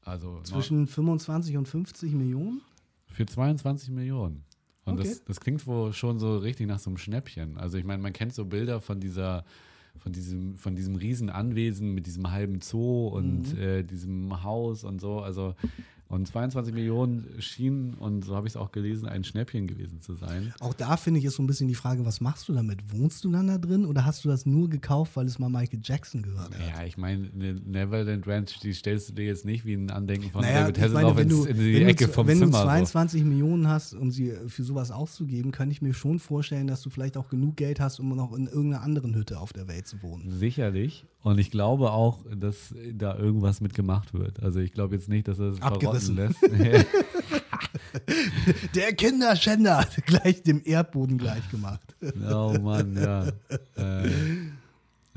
Also Zwischen 25 und 50 Millionen. für 22 Millionen. Und Okay. das, das klingt wohl schon so richtig nach so einem Schnäppchen. Also ich meine, man kennt so Bilder von dieser, von diesem, von diesem riesen Anwesen mit diesem halben Zoo und Mhm. äh, diesem Haus und so. Also und 22 Millionen schien, und so habe ich es auch gelesen, ein Schnäppchen gewesen zu sein. Auch da finde ich ist so ein bisschen die Frage, was machst du damit? Wohnst du dann da drin oder hast du das nur gekauft, weil es mal Michael Jackson gehört hat? Ja, ich meine, eine Neverland Ranch, die stellst du dir jetzt nicht wie ein Andenken von Naja, David meine, Hasselhoff wenn ins, du, in die wenn Ecke du, vom wenn Zimmer. du so. 22 Millionen hast, um sie für sowas auszugeben, kann ich mir schon vorstellen, dass du vielleicht auch genug Geld hast, um noch in irgendeiner anderen Hütte auf der Welt zu wohnen. Sicherlich. Und ich glaube auch, dass da irgendwas mit gemacht wird. Also ich glaube jetzt nicht, dass er es lässt. Der Kinderschänder hat gleich dem Erdboden gleich gemacht. oh Mann, ja. Äh,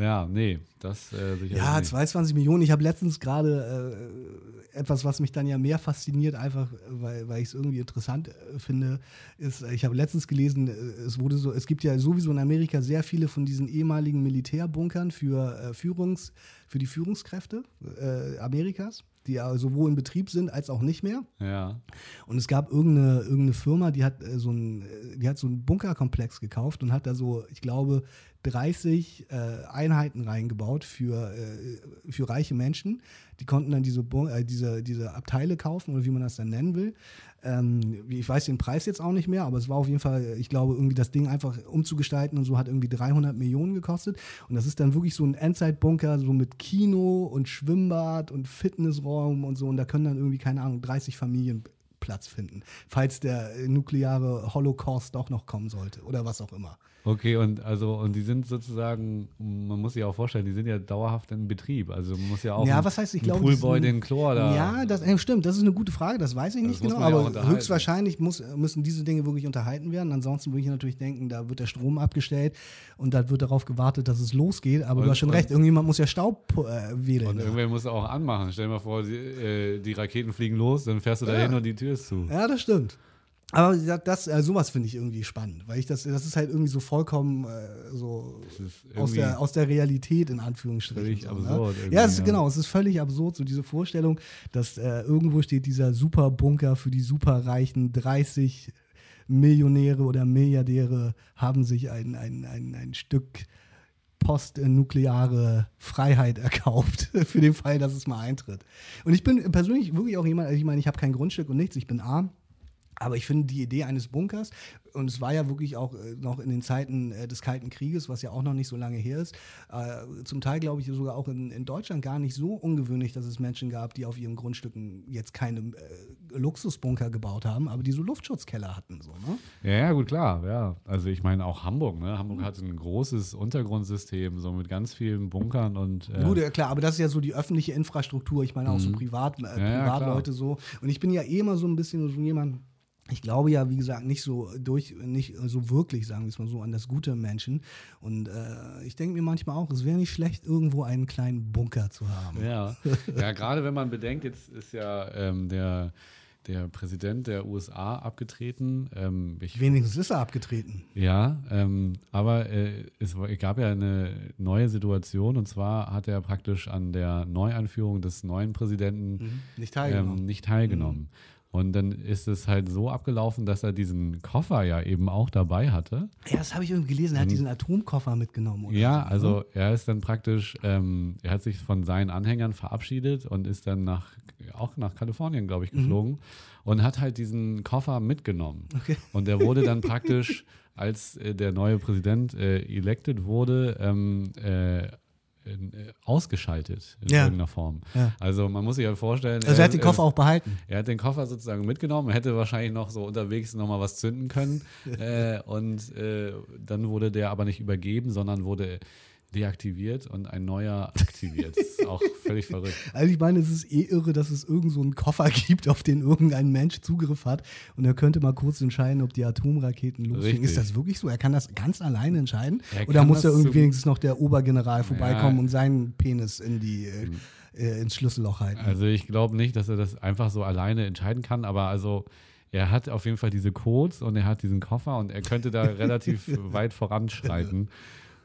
ja, nee, das äh, sicherlich Ja, nicht. 22 Millionen. Ich habe letztens gerade äh, etwas, was mich dann ja mehr fasziniert, einfach äh, weil, weil ich es irgendwie interessant äh, finde, ist, äh, ich habe letztens gelesen, äh, es wurde so, es gibt ja sowieso in Amerika sehr viele von diesen ehemaligen Militärbunkern für Führungs, für die Führungskräfte Amerikas, die ja sowohl in Betrieb sind als auch nicht mehr. Ja. Und es gab irgendeine, irgendeine Firma, die hat, äh, so ein, äh, die hat so einen Bunkerkomplex gekauft und hat da so, ich glaube, 30 äh, Einheiten reingebaut für, äh, für reiche Menschen. Die konnten dann diese, äh, diese, diese Abteile kaufen oder wie man das dann nennen will. Ähm, ich weiß den Preis jetzt auch nicht mehr, aber es war auf jeden Fall, ich glaube, irgendwie das Ding einfach umzugestalten und so hat irgendwie 300 Millionen gekostet. Und das ist dann wirklich so ein Endzeitbunker, so mit Kino und Schwimmbad und Fitnessraum und so. Und da können dann irgendwie, keine Ahnung, 30 Familien Platz finden, falls der äh, nukleare Holocaust doch noch kommen sollte oder was auch immer. Okay, und also, und die sind sozusagen, man muss sich auch vorstellen, die sind ja dauerhaft in Betrieb. Also man muss ja auch Ja, was heißt, ich glaube, Poolboy den Chlor da. Ja, das äh, stimmt, das ist eine gute Frage, das weiß ich nicht genau, ja aber höchstwahrscheinlich muss, müssen diese Dinge wirklich unterhalten werden. Ansonsten würde ich natürlich denken, da wird der Strom abgestellt und dann wird darauf gewartet, dass es losgeht. Aber Und- du hast schon recht, irgendjemand muss ja Staub äh, wedeln. Und irgendwer muss auch anmachen. Stell dir mal vor, die, äh, die Raketen fliegen los, dann fährst du da Ja. hin und die Tür ist zu. ja, das stimmt. Aber das, das äh, sowas finde ich irgendwie spannend, weil ich das, das ist halt irgendwie so vollkommen äh, so aus der, aus der Realität in Anführungsstrichen. Völlig so, absurd. Ne? Ja, es ist, genau, es ist völlig absurd, so diese Vorstellung, dass äh, irgendwo steht dieser Superbunker für die superreichen 30 Millionäre oder Milliardäre haben sich ein, ein, ein, ein Stück postnukleare Freiheit erkauft, für den Fall, dass es mal eintritt. Und ich bin persönlich wirklich auch jemand, also ich meine, ich habe kein Grundstück und nichts, ich bin arm. Aber ich finde die Idee eines Bunkers, und es war ja wirklich auch äh, noch in den Zeiten äh, des Kalten Krieges, was ja auch noch nicht so lange her ist, äh, zum Teil glaube ich sogar auch in, in, Deutschland gar nicht so ungewöhnlich, dass es Menschen gab, die auf ihren Grundstücken jetzt keine äh, Luxusbunker gebaut haben, aber die so Luftschutzkeller hatten. So, ne? ja, ja, gut, klar. Ja. Also ich meine auch Hamburg. Ne? Hamburg mhm. hat ein großes Untergrundsystem, so mit ganz vielen Bunkern und. Äh gut, ja, klar, aber das ist ja so die öffentliche Infrastruktur. Ich meine auch mhm. so Privat, äh, ja, Privatleute so. Und ich bin ja eh immer so ein bisschen so jemand ich glaube ja, wie gesagt, nicht so durch, nicht so wirklich, sagen wir es mal so, an das gute Menschen. Und äh, ich denke mir manchmal auch, es wäre nicht schlecht, irgendwo einen kleinen Bunker zu haben. Ja, ja gerade wenn man bedenkt, jetzt ist ja ähm, der, der Präsident der USA abgetreten. Ähm, ich, Wenigstens ist er abgetreten. Ja, ähm, aber äh, es gab ja eine neue Situation und zwar hat er praktisch an der Neueinführung des neuen Präsidenten mhm. nicht teilgenommen. Ähm, nicht teilgenommen. Mhm. Und dann ist es halt so abgelaufen, dass er diesen Koffer ja eben auch dabei hatte. Ja, das habe ich irgendwie gelesen. Er hat diesen Atomkoffer mitgenommen. Oder ja, ne? also er ist dann praktisch, ähm, er hat sich von seinen Anhängern verabschiedet und ist dann nach, auch nach Kalifornien, glaube ich, mhm. geflogen mhm. und hat halt diesen Koffer mitgenommen. Okay. Und der wurde dann praktisch, als äh, der neue Präsident äh, elected wurde, ähm, äh, äh, ausgeschaltet in ja. irgendeiner Form. Ja. Also man muss sich ja vorstellen. Also er, er hat den Koffer auch behalten. Er hat den Koffer sozusagen mitgenommen, hätte wahrscheinlich noch so unterwegs nochmal was zünden können. äh, und äh, dann wurde der aber nicht übergeben, sondern wurde deaktiviert und ein neuer aktiviert. Das ist auch völlig verrückt. Also ich meine, es ist eh irre, dass es irgend so einen Koffer gibt, auf den irgendein Mensch Zugriff hat und er könnte mal kurz entscheiden, ob die Atomraketen losfliegen. Ist das wirklich so? Er kann das ganz alleine entscheiden? Er Oder muss da irgendwie wenigstens noch der Obergeneral vorbeikommen ja. und seinen Penis in die äh, äh ins Schlüsselloch halten? Also ich glaube nicht, dass er das einfach so alleine entscheiden kann, aber also er hat auf jeden Fall diese Codes und er hat diesen Koffer und er könnte da relativ weit voranschreiten.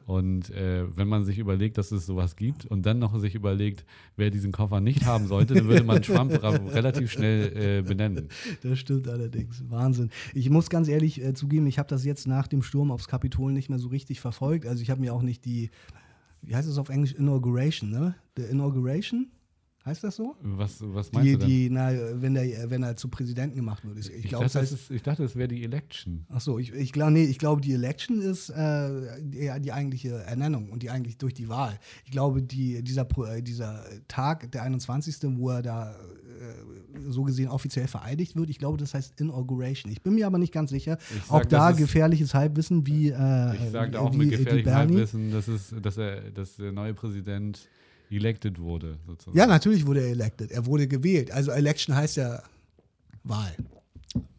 Und äh, wenn man sich überlegt, dass es sowas gibt und dann noch sich überlegt, wer diesen Koffer nicht haben sollte, dann würde man Trump relativ schnell äh, benennen. Das stimmt allerdings. Wahnsinn. Ich muss ganz ehrlich äh, zugeben, ich habe das jetzt nach dem Sturm aufs Kapitol nicht mehr so richtig verfolgt. Also ich habe mir auch nicht die, wie heißt es auf Englisch, Inauguration, ne? The Inauguration Heißt das so? Was, was meinst die, du denn? Die, na, wenn, der, wenn er zu Präsidenten gemacht wird. Ich, ich, glaub, dachte, das heißt, ist, ich dachte, es wäre die Election. Ach so, ich, ich glaube, nee, ich glaube, die Election ist äh, die, die, eigentliche Ernennung und die eigentlich durch die Wahl. Ich glaube, die, dieser, äh, dieser Tag, der 21., wo er da äh, so gesehen offiziell vereidigt wird, ich glaube, das heißt Inauguration. Ich bin mir aber nicht ganz sicher. Sag, auch da gefährliches Halbwissen wie äh, Ich sage auch mit gefährlichem Halbwissen, dass, es, dass, er, dass der neue Präsident elected wurde, sozusagen. Ja, natürlich wurde er elected. Er wurde gewählt. Also Election heißt ja Wahl.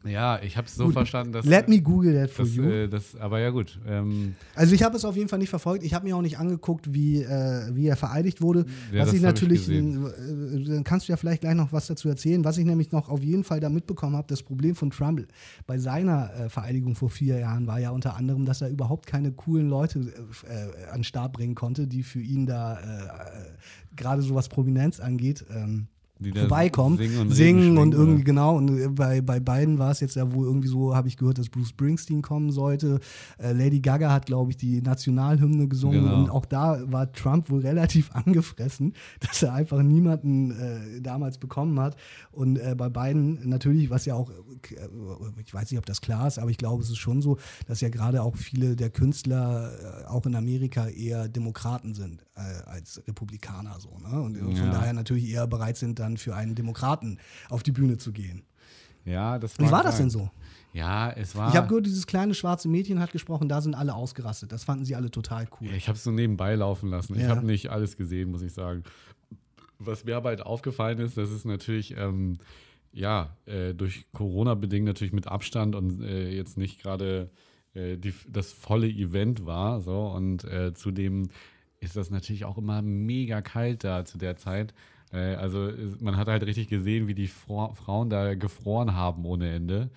Ja, ich habe es so gut. verstanden, dass. Let me Google that for dass, you. Äh, das, aber ja, gut. Ähm, also, ich habe es auf jeden Fall nicht verfolgt. Ich habe mir auch nicht angeguckt, wie, äh, wie er vereidigt wurde. Ja, was ich natürlich. Ich äh, dann kannst du ja vielleicht gleich noch was dazu erzählen. Was ich nämlich noch auf jeden Fall da mitbekommen habe: das Problem von Trump bei seiner äh, Vereidigung vor vier Jahren war ja unter anderem, dass er überhaupt keine coolen Leute äh, an den Start bringen konnte, die für ihn da äh, gerade so was Prominenz angeht. Ähm, vorbeikommen, singen und, singen und irgendwie oder? genau. Und äh, bei, bei beiden war es jetzt ja wohl irgendwie so, habe ich gehört, dass Bruce Springsteen kommen sollte. Äh, Lady Gaga hat, glaube ich, die Nationalhymne gesungen genau. und auch da war Trump wohl relativ angefressen, dass er einfach niemanden äh, damals bekommen hat. Und äh, bei beiden natürlich, was ja auch, äh, ich weiß nicht, ob das klar ist, aber ich glaube, es ist schon so, dass ja gerade auch viele der Künstler äh, auch in Amerika eher Demokraten sind als Republikaner so. Ne? Und ja. von daher natürlich eher bereit sind, dann für einen Demokraten auf die Bühne zu gehen. Ja, das war. Wie war das denn so? Ja, es war. Ich habe gehört, dieses kleine schwarze Mädchen hat gesprochen, da sind alle ausgerastet. Das fanden sie alle total cool. Ja, ich habe es so nebenbei laufen lassen. Ich ja. habe nicht alles gesehen, muss ich sagen. Was mir aber halt aufgefallen ist, das ist natürlich, ähm, ja, äh, durch Corona bedingt natürlich mit Abstand und äh, jetzt nicht gerade äh, das volle Event war. So, und äh, zudem ist das natürlich auch immer mega kalt da zu der Zeit. Äh, also man hat halt richtig gesehen, wie die Fra Frauen da gefroren haben ohne Ende.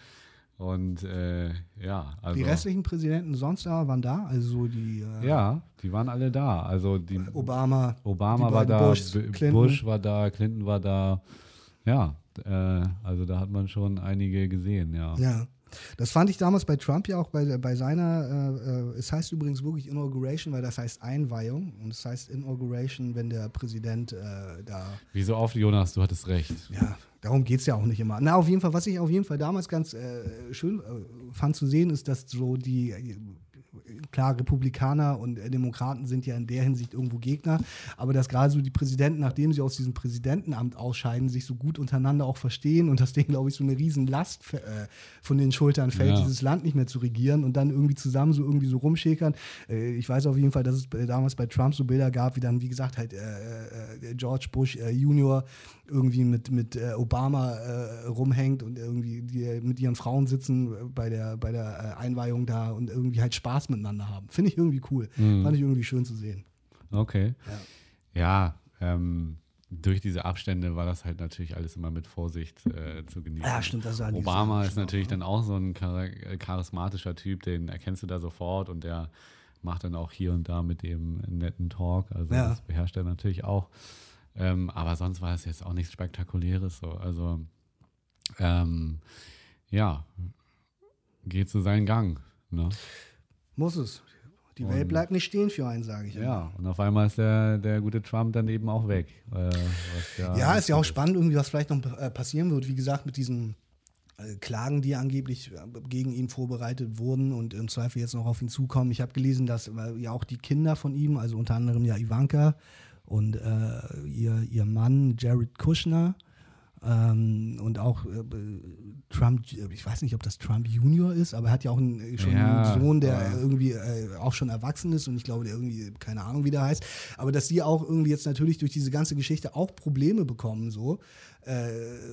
Und äh, ja, also. Die restlichen Präsidenten sonst aber waren da, also so die äh, Ja, die waren alle da. Also die Obama, Obama die war da, Bushs, B- Clinton. Bush war da, Clinton war da. Ja, äh, also da hat man schon einige gesehen, ja. Ja. Das fand ich damals bei Trump ja auch bei, bei seiner, äh, äh, es heißt übrigens wirklich Inauguration, weil das heißt Einweihung und es heißt Inauguration, wenn der Präsident äh, da Wie so oft, Jonas, du hattest recht. Ja, darum geht es ja auch nicht immer. Na, auf jeden Fall, was ich auf jeden Fall damals ganz äh, schön äh, fand zu sehen, ist, dass so die, klar, Republikaner und äh, Demokraten sind ja in der Hinsicht irgendwo Gegner, aber dass gerade so die Präsidenten, nachdem sie aus diesem Präsidentenamt ausscheiden, sich so gut untereinander auch verstehen und dass denen, glaube ich, so eine Riesenlast äh, von den Schultern fällt, Ja. dieses Land nicht mehr zu regieren und dann irgendwie zusammen so irgendwie so rumschäkern. Äh, ich weiß auf jeden Fall, dass es äh, damals bei Trump so Bilder gab, wie dann, wie gesagt, halt äh, äh, George Bush äh, Junior irgendwie mit, mit äh, Obama äh, rumhängt und irgendwie die mit ihren Frauen sitzen äh, bei der, bei der äh, Einweihung da und irgendwie halt Spaß miteinander haben. Finde ich irgendwie cool. Fand ich irgendwie schön zu sehen. Okay. Ja, ähm, durch diese Abstände war das halt natürlich alles immer mit Vorsicht äh, zu genießen. Ja, stimmt, das war Obama ist natürlich dann auch so ein äh, charismatischer Typ, den erkennst du da sofort und der macht dann auch hier und da mit dem netten Talk. Also Ja. das beherrscht er natürlich auch. Ähm, aber sonst war es jetzt auch nichts Spektakuläres. So. Also ähm, ja, geht so seinen Gang. Ne? Muss es. Die Welt Und- bleibt nicht stehen für einen, sage ich. immer. Ja, und auf einmal ist der, der gute Trump dann eben auch weg. Äh, was Ja, ist ja auch spannend, irgendwie, was vielleicht noch äh, passieren wird. Wie gesagt, mit diesen äh, Klagen, die angeblich äh, gegen ihn vorbereitet wurden und im Zweifel jetzt noch auf ihn zukommen. Ich habe gelesen, dass ja auch die Kinder von ihm, also unter anderem ja Ivanka und äh, ihr, ihr Mann Jared Kushner ähm, und auch äh, Trump, ich weiß nicht, ob das Trump Junior ist, aber er hat ja auch einen, äh, schon Ja, einen Sohn, der ja. irgendwie äh, auch schon erwachsen ist und ich glaube, der irgendwie, keine Ahnung, wie der heißt. Aber dass die auch irgendwie jetzt natürlich durch diese ganze Geschichte auch Probleme bekommen, so. Äh,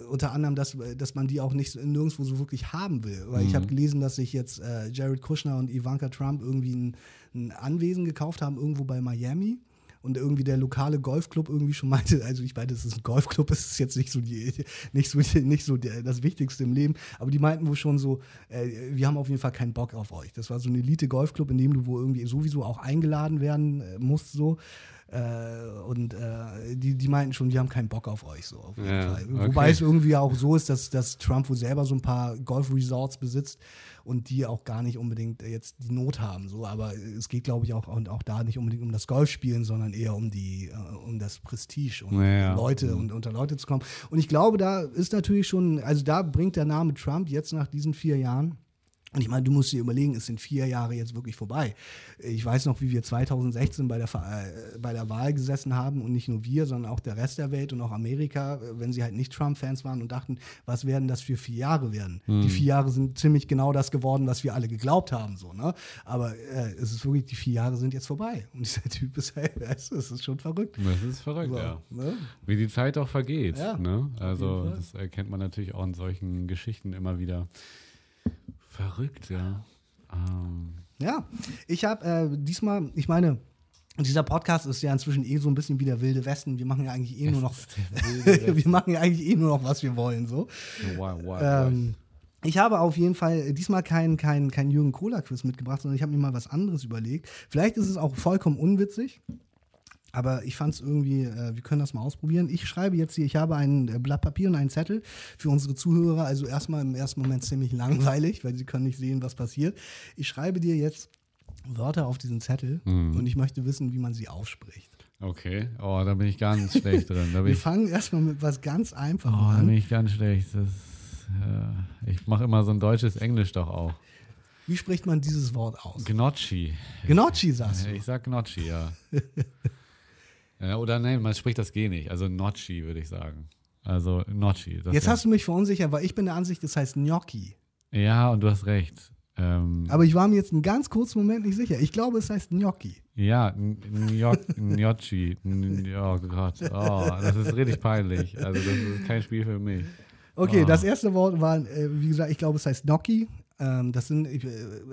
unter anderem, dass, dass man die auch nicht nirgendwo so wirklich haben will. Weil ich habe gelesen, dass sich jetzt äh, Jared Kushner und Ivanka Trump irgendwie ein, ein Anwesen gekauft haben, irgendwo bei Miami. Und irgendwie der lokale Golfclub irgendwie schon meinte, also ich meine, das ist ein Golfclub, es ist jetzt nicht so die, nicht so, nicht so der, das Wichtigste im Leben, aber die meinten wohl schon so, äh, wir haben auf jeden Fall keinen Bock auf euch. Das war so ein Elite-Golfclub, in dem du wohl irgendwie sowieso auch eingeladen werden äh, musst, so. Äh, und äh, die, die meinten schon, wir haben keinen Bock auf euch, so auf Ja, okay. Wobei es irgendwie auch so ist, dass, dass Trump wohl selber so ein paar Golf-Resorts besitzt und die auch gar nicht unbedingt jetzt die Not haben. So. Aber es geht, glaube ich, auch, und auch da nicht unbedingt um das Golfspielen, sondern eher um die, äh, um das Prestige und Ja. Leute und unter Leute zu kommen. Und ich glaube, da ist natürlich schon, also da bringt der Name Trump jetzt nach diesen vier Jahren. Und ich meine, du musst dir überlegen, es sind vier Jahre jetzt wirklich vorbei. Ich weiß noch, wie wir 2016 bei der, äh, bei der Wahl gesessen haben und nicht nur wir, sondern auch der Rest der Welt und auch Amerika, äh, wenn sie halt nicht Trump-Fans waren und dachten, was werden das für vier Jahre werden? Die vier Jahre sind ziemlich genau das geworden, was wir alle geglaubt haben. So, ne? Aber äh, es ist wirklich, die vier Jahre sind jetzt vorbei. Und dieser Typ ist halt, es ist schon verrückt. Das ist verrückt, So, ja. ne? Wie die Zeit auch vergeht. Ja, ne? Also das erkennt man natürlich auch in solchen Geschichten immer wieder. Verrückt, ja. Ähm, Ja, ich habe äh, diesmal, ich meine, dieser Podcast ist ja inzwischen eh so ein bisschen wie der wilde Westen. Wir machen ja eigentlich eh nur noch, wir machen ja eigentlich eh nur noch, was wir wollen, so. wild, wild, Ähm, ich habe auf jeden Fall diesmal kein, kein, kein Jürgen Kohler-Quiz mitgebracht, sondern ich habe mir mal was anderes überlegt. Vielleicht ist es auch vollkommen unwitzig, aber ich fand es irgendwie, äh, wir können das mal ausprobieren. Ich schreibe jetzt hier, ich habe ein äh, Blatt Papier und einen Zettel für unsere Zuhörer, also erstmal im ersten Moment ziemlich langweilig, weil sie können nicht sehen, was passiert. Ich schreibe dir jetzt Wörter auf diesen Zettel und ich möchte wissen, wie man sie ausspricht. Okay, oh, da bin ich ganz schlecht drin. Wir ich, fangen erstmal mit was ganz Einfachem oh, da bin an. ich ganz schlecht. Das, äh, ich mache immer so ein deutsches Englisch doch auch. Wie spricht man dieses Wort aus? Gnocchi. Gnocchi sagst du. Ich sag Gnocchi, ja. ja. Oder nein, man spricht das G nicht. Also Gnocchi, würde ich sagen. Also Gnocchi. das Jetzt hast du mich verunsichert, weil ich bin der Ansicht, das heißt Gnocchi. Ja, und du hast recht. Ähm, Aber ich war mir jetzt einen ganz kurzen Moment nicht sicher. Ich glaube, es heißt Gnocchi. ja, Gnocchi. Oh Gott. Oh, das ist richtig peinlich. Also das ist kein Spiel für mich. Okay, Ah. das erste Wort war, äh, wie gesagt, ich glaube, es heißt Gnocchi. Ähm, das sind, äh,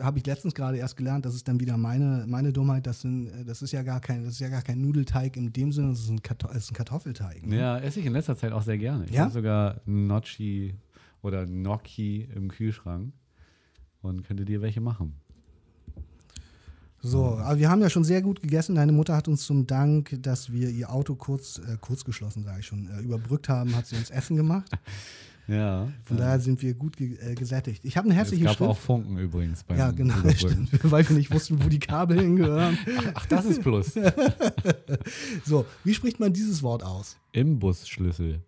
habe ich letztens gerade erst gelernt, das ist dann wieder meine, meine Dummheit. Das, sind, äh, das, ist ja gar kein, das ist ja gar kein Nudelteig in dem Sinne, das ist ein, Karto das ist ein Kartoffelteig. ne? Ja, esse ich in letzter Zeit auch sehr gerne. Ich Ja? habe sogar Gnocchi oder Gnocchi im Kühlschrank. und könnte dir welche machen. So, aber wir haben ja schon sehr gut gegessen. Deine Mutter hat uns zum Dank, dass wir ihr Auto kurz, äh, kurz geschlossen, sage ich schon, äh, überbrückt haben, hat sie uns Essen gemacht. Ja. Von daher sind wir gut ge äh, gesättigt. Ich habe eine Es hässliche gab Schrift. auch Funken übrigens beim ja, genau, stimmt, weil wir nicht wussten, wo die Kabel hingehören. Ach, das ist Plus. So, wie spricht man dieses Wort aus? Imbusschlüssel.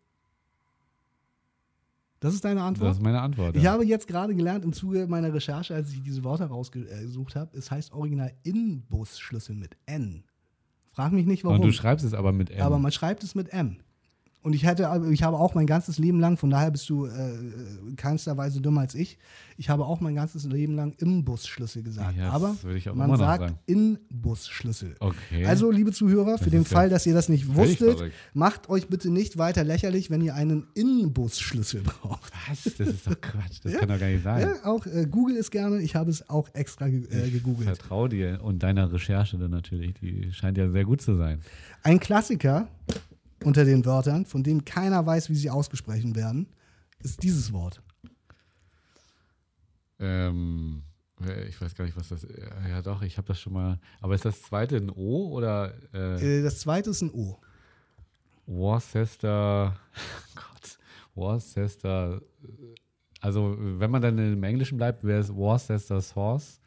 Das ist deine Antwort? Das ist meine Antwort. Ich ja. habe jetzt gerade gelernt im Zuge meiner Recherche, als ich diese Worte rausgesucht habe, es heißt original Inbusschlüssel mit N. Frag mich nicht, warum. Und du schreibst es aber mit M. aber man schreibt es mit M. Und ich hätte, ich habe auch mein ganzes Leben lang, von daher bist du äh, keinster Weise dümmer als ich. Ich habe auch mein ganzes Leben lang Imbusschlüssel gesagt. Ja, aber ich man sagt sagen. Inbusschlüssel. Okay. Also, liebe Zuhörer, für Das den ist ja Fall, dass ihr das nicht wusstet, macht euch bitte nicht weiter lächerlich, wenn ihr einen Inbusschlüssel braucht. Was? Das ist doch Quatsch. Das kann doch gar nicht sein. Ja, auch äh, Google es gerne. Ich habe es auch extra ge äh, gegoogelt. Vertrau dir und deiner Recherche dann natürlich. Die scheint ja sehr gut zu sein. Ein Klassiker unter den Wörtern, von denen keiner weiß, wie sie ausgesprochen werden, ist dieses Wort. Ähm, äh, ich weiß gar nicht, was das ist. Ja, doch, ich habe das schon mal. Aber ist das zweite ein O oder äh, Äh, das zweite ist ein O. Worcester? Gott, Worcester. äh, Also, wenn man dann im Englischen bleibt, wäre es Worcester Sauce.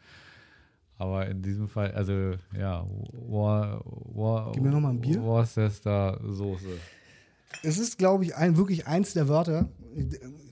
Aber in diesem Fall, also ja, War, War, Gib mir noch mal ein Bier. Worcester Soße. Es ist, glaube ich, ein, wirklich eins der Wörter.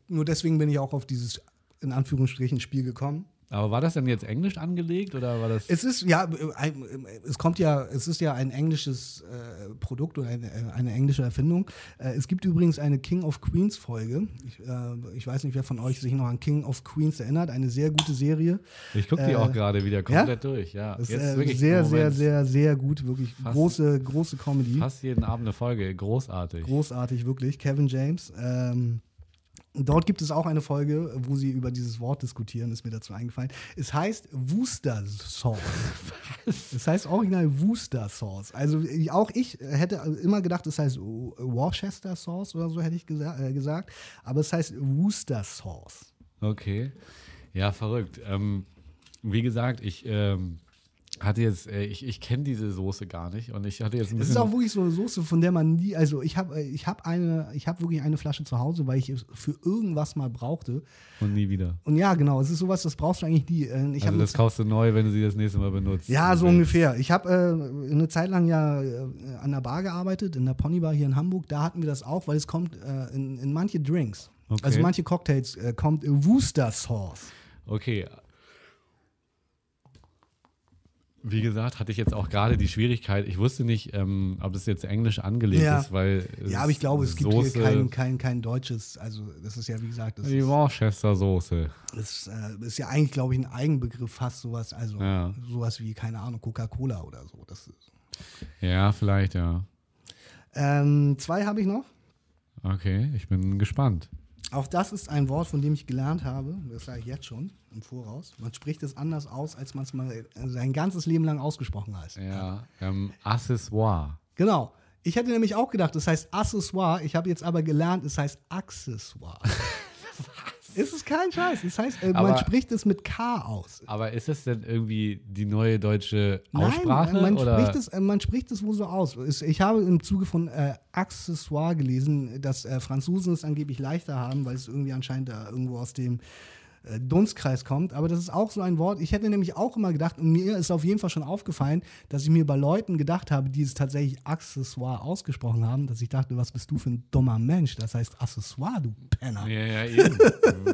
Nur deswegen bin ich auch auf dieses, in Anführungsstrichen, Spiel gekommen. Aber war das denn jetzt Englisch angelegt oder war das? Es ist ja, äh, ein- äh, es kommt ja, es ist ja ein englisches äh, Produkt oder eine, äh, eine englische Erfindung. Äh, es gibt übrigens eine King of Queens Folge. Ich, äh, ich weiß nicht, wer von euch sich noch an King of Queens erinnert. Eine sehr gute Serie. Ich gucke die auch gerade wieder komplett durch. Ja, ist Jetzt wirklich sehr, sehr, sehr, sehr gut. Wirklich Fast- große, große Comedy. Fast jeden Abend eine Folge. Großartig. Großartig, wirklich. Kevin James. Ähm, dort gibt es auch eine Folge, wo sie über dieses Wort diskutieren, ist mir dazu eingefallen. Es heißt Worcester Sauce. es heißt original Worcester Sauce. Also auch ich hätte immer gedacht, es heißt Worcester Sauce oder so hätte ich gesa äh, gesagt. Aber es heißt Worcester Sauce. Okay. Ja, verrückt. Ähm, wie gesagt, ich ähm, hatte jetzt, äh, ich, ich kenne diese Soße gar nicht und ich hatte jetzt ein Es ist bisschen. auch wirklich so eine Soße, von der man nie, also ich habe ich hab eine, ich habe wirklich eine Flasche zu Hause, weil ich es für irgendwas mal brauchte. und nie wieder. Und ja, genau, es ist sowas, das brauchst du eigentlich nie. Äh, Ich Also das kaufst du neu, wenn du sie das nächste Mal benutzt. Ja, so ungefähr. Ich habe äh, eine Zeit lang ja äh, an der Bar gearbeitet, in der Ponybar hier in Hamburg. Da hatten wir das auch, weil es kommt äh, in, in manche Drinks, Okay. also manche Cocktails, äh, kommt äh, Worcester Sauce. Okay. Wie gesagt, hatte ich jetzt auch gerade die Schwierigkeit. Ich wusste nicht, ähm, ob das jetzt englisch angelegt Ja. ist, weil. Ja, aber ich glaube, es gibt Soße, hier kein, kein, kein deutsches, also das ist ja, wie gesagt, das Die ist, Worcester Soße. das, äh, ist ja eigentlich, glaube ich, ein Eigenbegriff, fast sowas, also Ja. sowas wie, keine Ahnung, Coca-Cola oder so. Das ist, Ja, vielleicht, ja. ähm, zwei habe ich noch. Okay, ich bin gespannt. Auch das ist ein Wort, von dem ich gelernt habe, das sage ich jetzt schon im Voraus. Man spricht es anders aus, als man es mal sein ganzes Leben lang ausgesprochen hat. Ja, ähm, Accessoire. Genau. Ich hätte nämlich auch gedacht, das heißt Accessoire. Ich habe jetzt aber gelernt, es heißt Accessoire. es ist kein Scheiß. Es heißt, äh, man Aber- spricht es mit K aus. Aber ist das denn irgendwie die neue deutsche Aussprache? Nein, man, oder? spricht es, äh, man spricht es wohl so aus. Ich habe im Zuge von äh, Accessoire gelesen, dass äh, Franzosen es angeblich leichter haben, weil es irgendwie anscheinend da irgendwo aus dem Dunstkreis kommt. Aber das ist auch so ein Wort. Ich hätte nämlich auch immer gedacht, und mir ist auf jeden Fall schon aufgefallen, dass ich mir bei Leuten gedacht habe, die es tatsächlich Accessoire ausgesprochen haben, dass ich dachte, was bist du für ein dummer Mensch? Das heißt Accessoire, du Penner. Ja, ja, eben.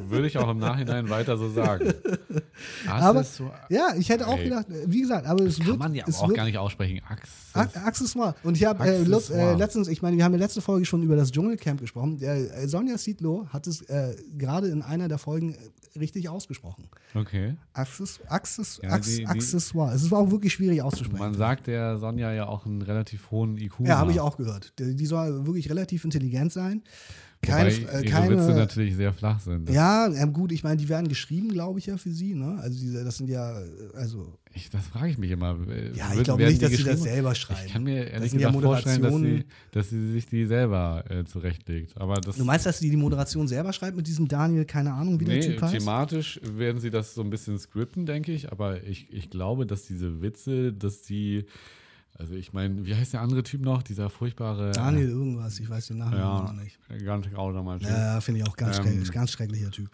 Würde ich auch im Nachhinein weiter so sagen. Aber Accessoire. ja, ich hätte auch Ey. gedacht, äh, wie gesagt, aber es Kann wird, man ja es aber auch wird, gar nicht aussprechen. Access A- Accessoire. Und ich habe äh, äh, Accessoire. letztens, ich meine, wir haben ja letzte Folge schon über das Dschungelcamp gesprochen. Äh, Sonja Siedlow hat es äh, gerade in einer der Folgen äh, richtig ausgesprochen. okay. Access, Access, Ja, Acc- die- Accessoire. Es ist auch wirklich schwierig auszusprechen. Man sagt der Sonja ja auch einen relativ hohen IQ. ja, habe ich auch gehört. Die, die soll wirklich relativ intelligent sein. Keine, Wobei äh, ihre keine, Witze natürlich sehr flach sind. Ja, ähm, gut, ich meine, die werden geschrieben, glaube ich, ja, für sie, ne? Also diese, das sind ja, äh, also, ich, das frage ich mich immer. Äh, ja, ich glaube nicht, dass sie das selber schreiben. Ich kann mir ehrlich sind ja gesagt vorstellen, dass sie, dass sie sich die selber äh, zurechtlegt. Aber das Du meinst, dass sie die Moderation selber schreibt mit diesem Daniel, keine Ahnung, wie der nee, Typ heißt? thematisch werden sie das so ein bisschen scripten, denke ich. Aber ich, ich glaube, dass diese Witze, dass die, also ich meine, wie heißt der andere Typ noch? Dieser furchtbare. Daniel irgendwas, ich weiß den Namen Ja, noch nicht. ganz grausamer Typ. Ja, finde ich auch ganz, Ähm, schrecklich, ganz schrecklicher Typ.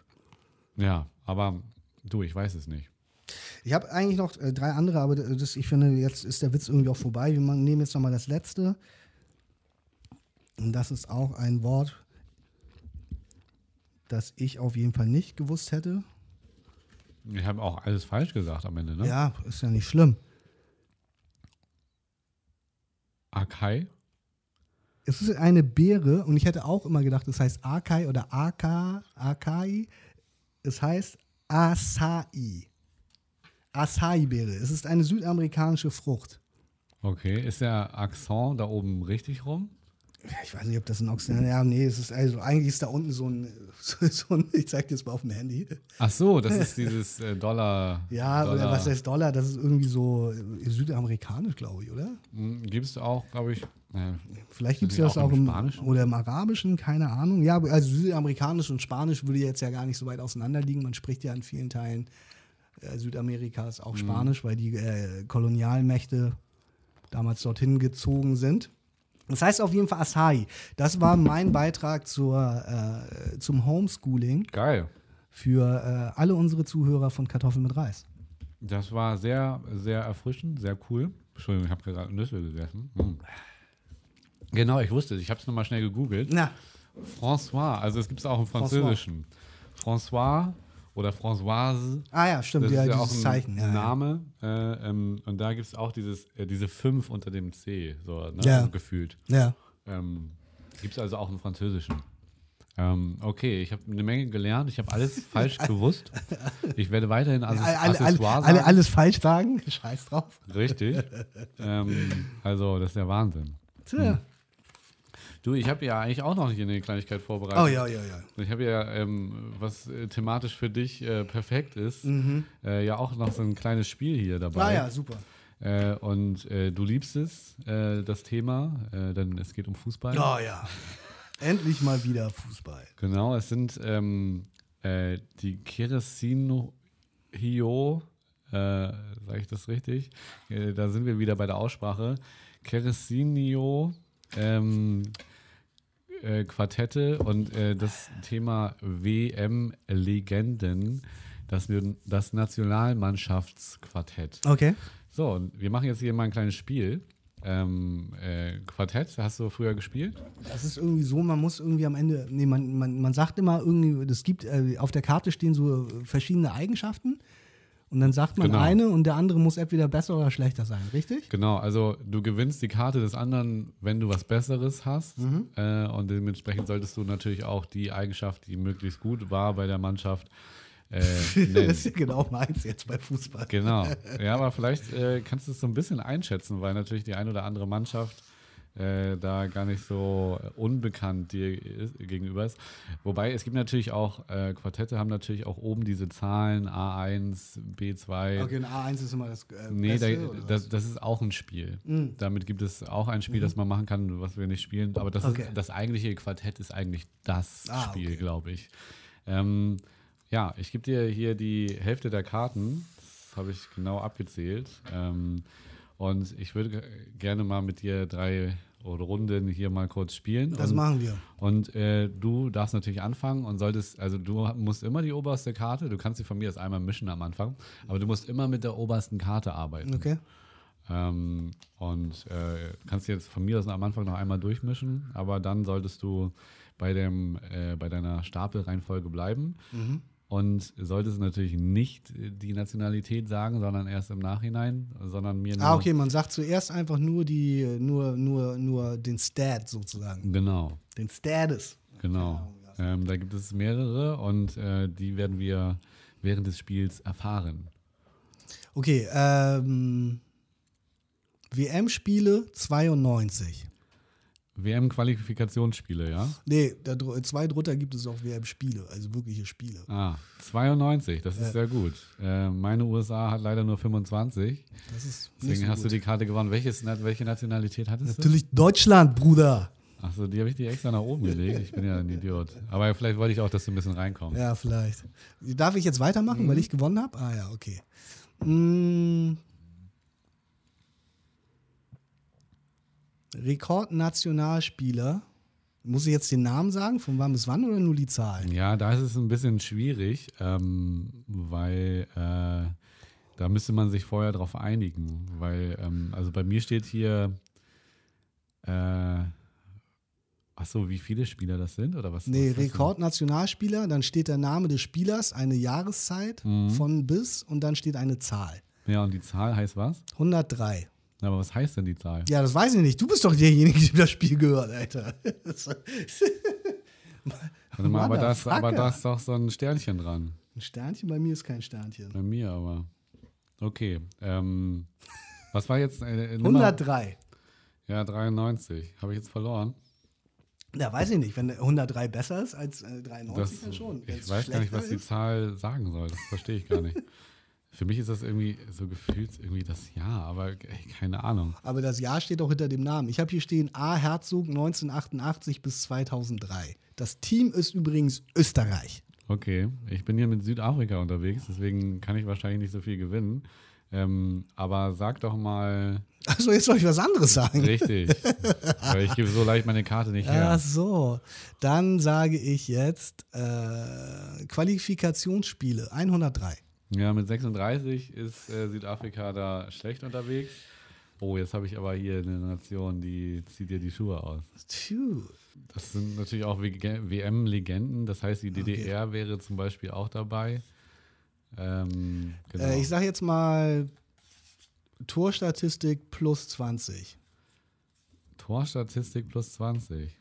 Ja, aber du, ich weiß es nicht. Ich habe eigentlich noch äh, drei andere, aber das, ich finde, jetzt ist der Witz irgendwie auch vorbei. Wir nehmen jetzt nochmal das letzte. Und das ist auch ein Wort, das ich auf jeden Fall nicht gewusst hätte. Wir haben auch alles falsch gesagt am Ende, ne? Ja, ist ja nicht schlimm. Akai? Es ist eine Beere und ich hätte auch immer gedacht, es heißt Akai oder Aka, Akai. Es heißt Acai. Acai-Beere. Es ist eine südamerikanische Frucht. Okay, ist der Akzent da oben richtig rum? Ich weiß nicht, ob das ein Ochsen Ja, nee, es ist also eigentlich ist da unten so ein, so, so ein ich zeig dir das mal auf dem Handy. Ach so, das ist dieses äh, Dollar. Ja, Dollar. oder was heißt Dollar? Das ist irgendwie so äh, südamerikanisch, glaube ich, oder? Gibt es auch, glaube ich. Äh, Vielleicht gibt es das auch im Spanischen? oder im Arabischen, keine Ahnung. Ja, also südamerikanisch und Spanisch würde jetzt ja gar nicht so weit auseinander liegen. Man spricht ja in vielen Teilen äh, Südamerikas auch Spanisch, weil die äh, Kolonialmächte damals dorthin gezogen sind. Das heißt auf jeden Fall Acai. Das war mein Beitrag zur, äh, zum Homeschooling geil. für äh, alle unsere Zuhörer von Kartoffeln mit Reis. Das war sehr, sehr erfrischend, sehr cool. Entschuldigung, ich habe gerade Nüsse gegessen. Hm. Genau, ich wusste es. Ich habe es nochmal schnell gegoogelt. Na, François, also es gibt es auch im Französischen. François oder Françoise. ah ja, stimmt, Das ja, ist ja auch ein Zeichen. Ja, ja. Name. Äh, ähm, und da gibt es auch dieses, äh, diese 5 unter dem C, so ne, Ja. gefühlt. ja. Ähm, gibt es also auch im Französischen. Ähm, okay, ich habe eine Menge gelernt. Ich habe alles falsch gewusst. Ich werde weiterhin Asses Alle, alle, alle, sagen. alle, alles falsch sagen. Scheiß drauf. Richtig. ähm, also, das ist der Wahnsinn. Tja. Du, ich habe ja eigentlich auch noch hier eine Kleinigkeit vorbereitet. Oh ja, ja, ja. Ich habe ja, ähm, was äh, thematisch für dich äh, perfekt ist, äh, ja auch noch so ein kleines Spiel hier dabei. Ah ja, super. Äh, und äh, du liebst es, äh, das Thema, denn es geht um Fußball. Oh ja. Endlich mal wieder Fußball. Genau, es sind ähm, äh, die Keresino Hio, sage ich das richtig? Da sind wir wieder bei der Aussprache. Keresinio ähm, äh, Quartette und äh, das Thema WM-Legenden, das, das Nationalmannschaftsquartett. Okay. So, und wir machen jetzt hier mal ein kleines Spiel. Ähm, äh, Quartett, hast du früher gespielt? Das ist irgendwie so, man muss irgendwie am Ende, nee, man, man, man sagt immer irgendwie, es gibt, äh, auf der Karte stehen so verschiedene Eigenschaften und dann sagt man Genau. eine und der andere muss entweder besser oder schlechter sein, richtig? Genau, also du gewinnst die Karte des anderen, wenn du was Besseres hast. Mhm. Äh, und dementsprechend solltest du natürlich auch die Eigenschaft, die möglichst gut war bei der Mannschaft, äh, das ist ja genau meins jetzt bei Fußball. Genau. Ja, aber vielleicht äh, kannst du es so ein bisschen einschätzen, weil natürlich die ein oder andere Mannschaft äh, da gar nicht so unbekannt dir gegenüber ist. Wobei es gibt natürlich auch, äh, Quartette haben natürlich auch oben diese Zahlen A1, B2. Okay, und A1 ist immer das äh, Nee, da, das, das ist auch ein Spiel. Mhm. Damit gibt es auch ein Spiel, das man machen kann, was wir nicht spielen. Aber das, Okay. ist, das eigentliche Quartett ist eigentlich das Ah, Spiel, okay. glaube ich. Ähm, ja, ich gebe dir hier die Hälfte der Karten. Das habe ich genau abgezählt. Ähm, und ich würde ge- gerne mal mit dir drei Runden hier mal kurz spielen. Das und, machen wir. und äh, du darfst natürlich anfangen und solltest, also du musst immer die oberste Karte, du kannst sie von mir erst einmal mischen am Anfang, aber du musst immer mit der obersten Karte arbeiten. Okay. Ähm, und äh, kannst jetzt von mir aus am Anfang noch einmal durchmischen, aber dann solltest du bei, dem, äh, bei deiner Stapelreihenfolge bleiben. Mhm. Und solltest natürlich nicht die Nationalität sagen, sondern erst im Nachhinein, sondern mir. Ah, okay, man sagt zuerst einfach nur die, nur, nur, nur den Stat sozusagen. Genau, Den Status. genau. Ähm, da gibt es mehrere und äh, die werden wir während des Spiels erfahren. Okay, ähm, WM-Spiele 92. WM-Qualifikationsspiele, ja? Nee, da, zwei drunter gibt es auch WM-Spiele, also wirkliche Spiele. Ah, 92, das ist Ja. sehr gut. Äh, meine USA hat leider nur 25. Das ist Deswegen so hast gut. du die Karte gewonnen. Welches, welche Nationalität hattest Natürlich Deutschland, Bruder. du? Achso, die habe ich dir extra nach oben gelegt. Ich bin ja ein Idiot. Aber vielleicht wollte ich auch, dass du ein bisschen reinkommst. Ja, vielleicht. Darf ich jetzt weitermachen, Mhm. weil ich gewonnen habe? Ah ja, okay. Mm. Rekordnationalspieler. Muss ich jetzt den Namen sagen? Von wann bis wann oder nur die Zahl? Ja, da ist es ein bisschen schwierig, ähm, weil äh, da müsste man sich vorher drauf einigen. Weil, ähm, also bei mir steht hier, äh, ach so, wie viele Spieler das sind oder was? Nee, was? Rekordnationalspieler, dann steht der Name des Spielers, eine Jahreszeit Mhm. von bis und dann steht eine Zahl. Ja, und die Zahl heißt was? 103. Aber was heißt denn die Zahl? Ja, das weiß ich nicht. Du bist doch derjenige, der das Spiel gehört, Alter. Warte mal, aber da, ist, aber da ist doch so ein Sternchen dran. Ein Sternchen? Bei mir ist kein Sternchen. Bei mir aber. Okay. Ähm, was war jetzt? Äh, Nummer- 103. Ja, 93. Habe ich jetzt verloren? Ja, weiß ich nicht. Wenn 103 besser ist als äh, Das, 93, dann schon. ich Wenn's weiß gar nicht, was die ist- Zahl sagen soll. Das verstehe ich gar nicht. Für mich ist das irgendwie so gefühlt irgendwie das Jahr, aber ey, keine Ahnung. Aber das Jahr steht auch hinter dem Namen. Ich habe hier stehen A. Herzog 1988 bis 2003. Das Team ist übrigens Österreich. Okay, ich bin hier mit Südafrika unterwegs, deswegen kann ich wahrscheinlich nicht so viel gewinnen. Ähm, aber sag doch mal Also jetzt soll ich was anderes sagen. richtig, weil ich gebe so leicht meine Karte nicht Ach her. so. Dann sage ich jetzt äh, Qualifikationsspiele 103. Ja, mit 36 ist äh, Südafrika da schlecht unterwegs. Oh, jetzt habe ich aber hier eine Nation, die zieht dir die Schuhe aus. Phew. Das sind natürlich auch WM-Legenden. Das heißt, die DDR wäre zum Beispiel auch dabei. Ähm, genau. Äh, ich sage jetzt mal Torstatistik plus 20. Torstatistik plus 20.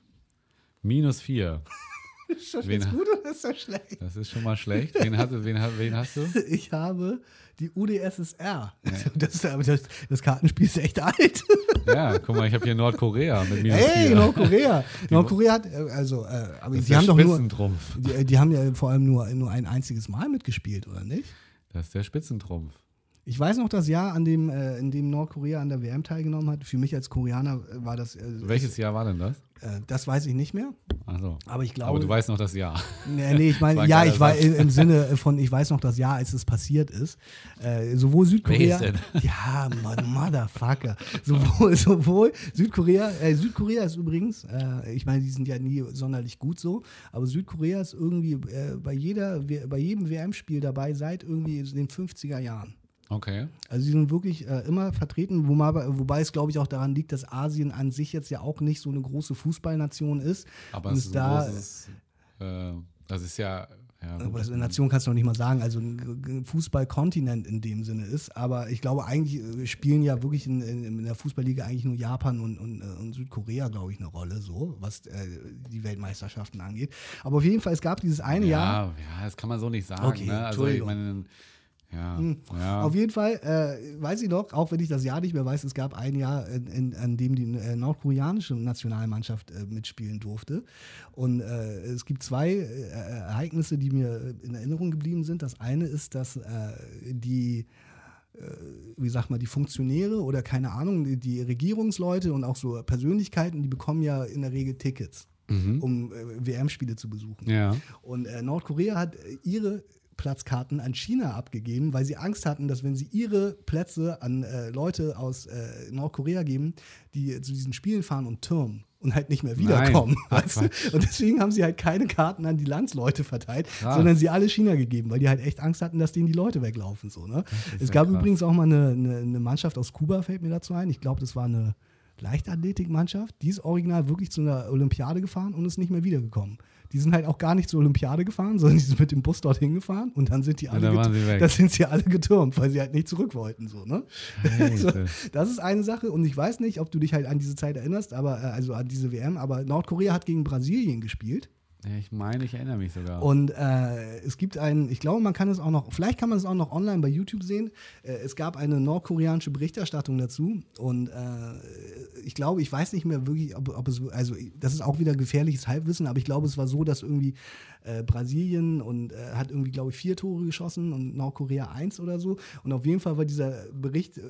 Minus 4. Ist das Wen jetzt gut oder ist das schlecht? Das ist schon mal schlecht. Wen, hat, wen, wen hast du? Ich habe die UdSSR. Das, ist aber das, das Kartenspiel ist echt alt. Ja, guck mal, ich habe hier Nordkorea mit minus Hey, 4. Nordkorea. Nordkorea hat, äh, also, äh, aber Das die der haben doch nur, Spitzentrumpf. die, die haben ja vor allem nur, nur ein einziges Mal mitgespielt, oder nicht? Das ist der Spitzentrumpf. Ich weiß noch das Jahr, an dem, äh, in dem Nordkorea an der WM teilgenommen hat. Für mich als Koreaner äh, war das. Äh, Welches Jahr war denn das? Äh, das weiß ich nicht mehr. Achso. Aber ich glaube. Aber du weißt noch das Jahr. Nee, nee, ich meine, ein ja, ich war im, Sinne von, ich weiß noch das Jahr, als es passiert ist. Äh, sowohl Südkorea. Welches Ja, Mann, Motherfucker. Sowohl, sowohl Südkorea, äh, Südkorea ist übrigens, ich meine, die sind ja nie sonderlich gut so, aber Südkorea ist irgendwie bei jeder, bei jedem WM-Spiel dabei seit irgendwie den 50er Jahren. Okay. Also sie sind wirklich äh, immer vertreten, wobei, wobei es, glaube ich, auch daran liegt, dass Asien an sich jetzt ja auch nicht so eine große Fußballnation ist. Aber Und es ist da, großes, äh, das ist ja, ja aber gut. eine Nation kannst du noch nicht mal sagen, also ein Fußballkontinent in dem Sinne ist. Aber ich glaube, eigentlich äh, spielen ja wirklich in, in, der Fußballliga eigentlich nur Japan und, und, äh, und Südkorea, glaube ich, eine Rolle, so, was äh, die Weltmeisterschaften angeht. Aber auf jeden Fall, es gab dieses eine Jahr. ja, ja, das kann man so nicht sagen. Okay, ne? Also ich meine, ja, ja. Auf jeden Fall äh, weiß ich noch, auch wenn ich das Jahr nicht mehr weiß, es gab ein Jahr, in, in, an dem die äh, nordkoreanische Nationalmannschaft äh, mitspielen durfte. Und äh, es gibt zwei äh, Ereignisse, die mir in Erinnerung geblieben sind. Das eine ist, dass äh, die wie sagt man, die Funktionäre oder keine Ahnung, die, die Regierungsleute und auch so Persönlichkeiten, die bekommen ja in der Regel Tickets, um äh, WM-Spiele zu besuchen. ja. Und äh, Nordkorea hat ihre Platzkarten an China abgegeben, weil sie Angst hatten, dass wenn sie ihre Plätze an äh, Leute aus äh, Nordkorea geben, die zu diesen Spielen fahren und türmen und halt nicht mehr wiederkommen. Weißt du? Und deswegen haben sie halt keine Karten an die Landsleute verteilt, Krass. sondern sie alle China gegeben, weil die halt echt Angst hatten, dass denen die Leute weglaufen. So, ne? Es gab krass. übrigens auch mal eine, eine, eine Mannschaft aus Kuba, fällt mir dazu ein. Ich glaube, das war eine Leichtathletikmannschaft. Die ist original wirklich zu einer Olympiade gefahren und ist nicht mehr wiedergekommen. Die sind halt auch gar nicht zur Olympiade gefahren, sondern die sind mit dem Bus dorthin gefahren und dann sind die alle, weg. da sind sie alle getürmt, weil sie halt nicht zurück wollten. So, ne? So, Scheiße. das ist eine Sache und ich weiß nicht, ob du dich halt an diese Zeit erinnerst, aber äh, also an diese WM, aber Nordkorea hat gegen Brasilien gespielt. Ich meine, ich erinnere mich sogar. Und äh, es gibt einen, ich glaube, man kann es auch noch, vielleicht kann man es auch noch online bei YouTube sehen. Äh, es gab eine nordkoreanische Berichterstattung dazu. Und äh, ich glaube, ich weiß nicht mehr wirklich, ob, ob, es, also das ist auch wieder gefährliches Halbwissen, aber ich glaube, es war so, dass irgendwie äh, Brasilien und äh, hat irgendwie, glaube ich, vier Tore geschossen und Nordkorea eins oder so. Und auf jeden Fall war dieser Bericht, äh,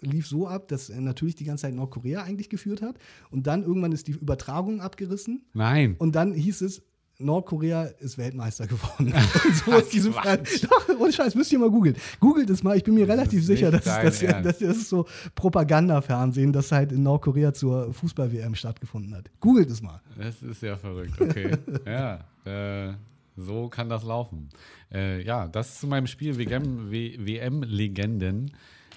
lief so ab, dass natürlich die ganze Zeit Nordkorea eigentlich geführt hat. Und dann irgendwann ist die Übertragung abgerissen. Nein. Und dann hieß es, Nordkorea ist Weltmeister geworden. Und so ist diese Frage. Doch, ohne Scheiß, müsst ihr mal googeln. Googelt es mal, ich bin mir Das relativ sicher, dass, dass, Ernst. dass, das ist so Propagandafernsehen, das halt in Nordkorea zur Fußball-WM stattgefunden hat. Googelt es mal. Das ist ja verrückt, okay. ja, äh, so kann das laufen. Äh, ja, das zu meinem Spiel WM WM-Legenden.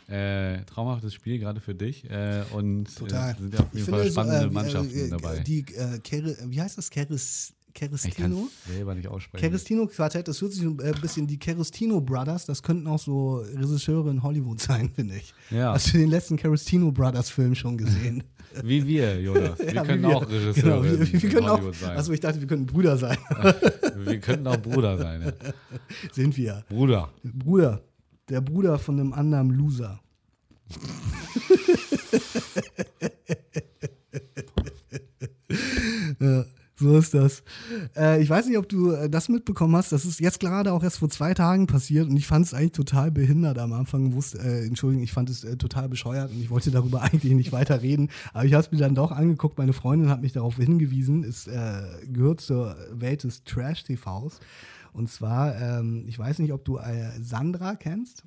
Äh, traumhaftes Spiel gerade für dich. Äh, und Total. Äh, sind ja auf jeden Fall so, spannende äh, wie, Mannschaften äh, dabei. Die, äh, wie heißt das? Keres, Kerestino? es selber nicht aussprechen. Kerestino Quartett, das hört sich ein äh, bisschen die Kerestino Brothers, das könnten auch so Regisseure in Hollywood sein, finde ich. Ja. Hast du den letzten Kerestino Brothers Film schon gesehen? Wie wir, Jonas. Wir Ja, können wir. auch Regisseure Genau, wir, wir, können auch, Hollywood sein. also ich dachte, wir könnten Brüder sein. wir könnten auch Bruder sein. Ja. Sind wir. Bruder. Bruder. Der Bruder von einem anderen Loser. ja, so ist das. Äh, ich weiß nicht, ob du äh, das mitbekommen hast. Das ist jetzt gerade auch erst vor zwei Tagen passiert und ich fand es eigentlich total behindert am Anfang. Wusste, äh, Entschuldigung, ich fand es äh, total bescheuert und ich wollte darüber eigentlich nicht weiter reden. Aber ich habe es mir dann doch angeguckt. Meine Freundin hat mich darauf hingewiesen. Es äh, gehört zur Welt des Trash-TVs. Und zwar, ähm, ich weiß nicht, ob du äh, Sandra kennst.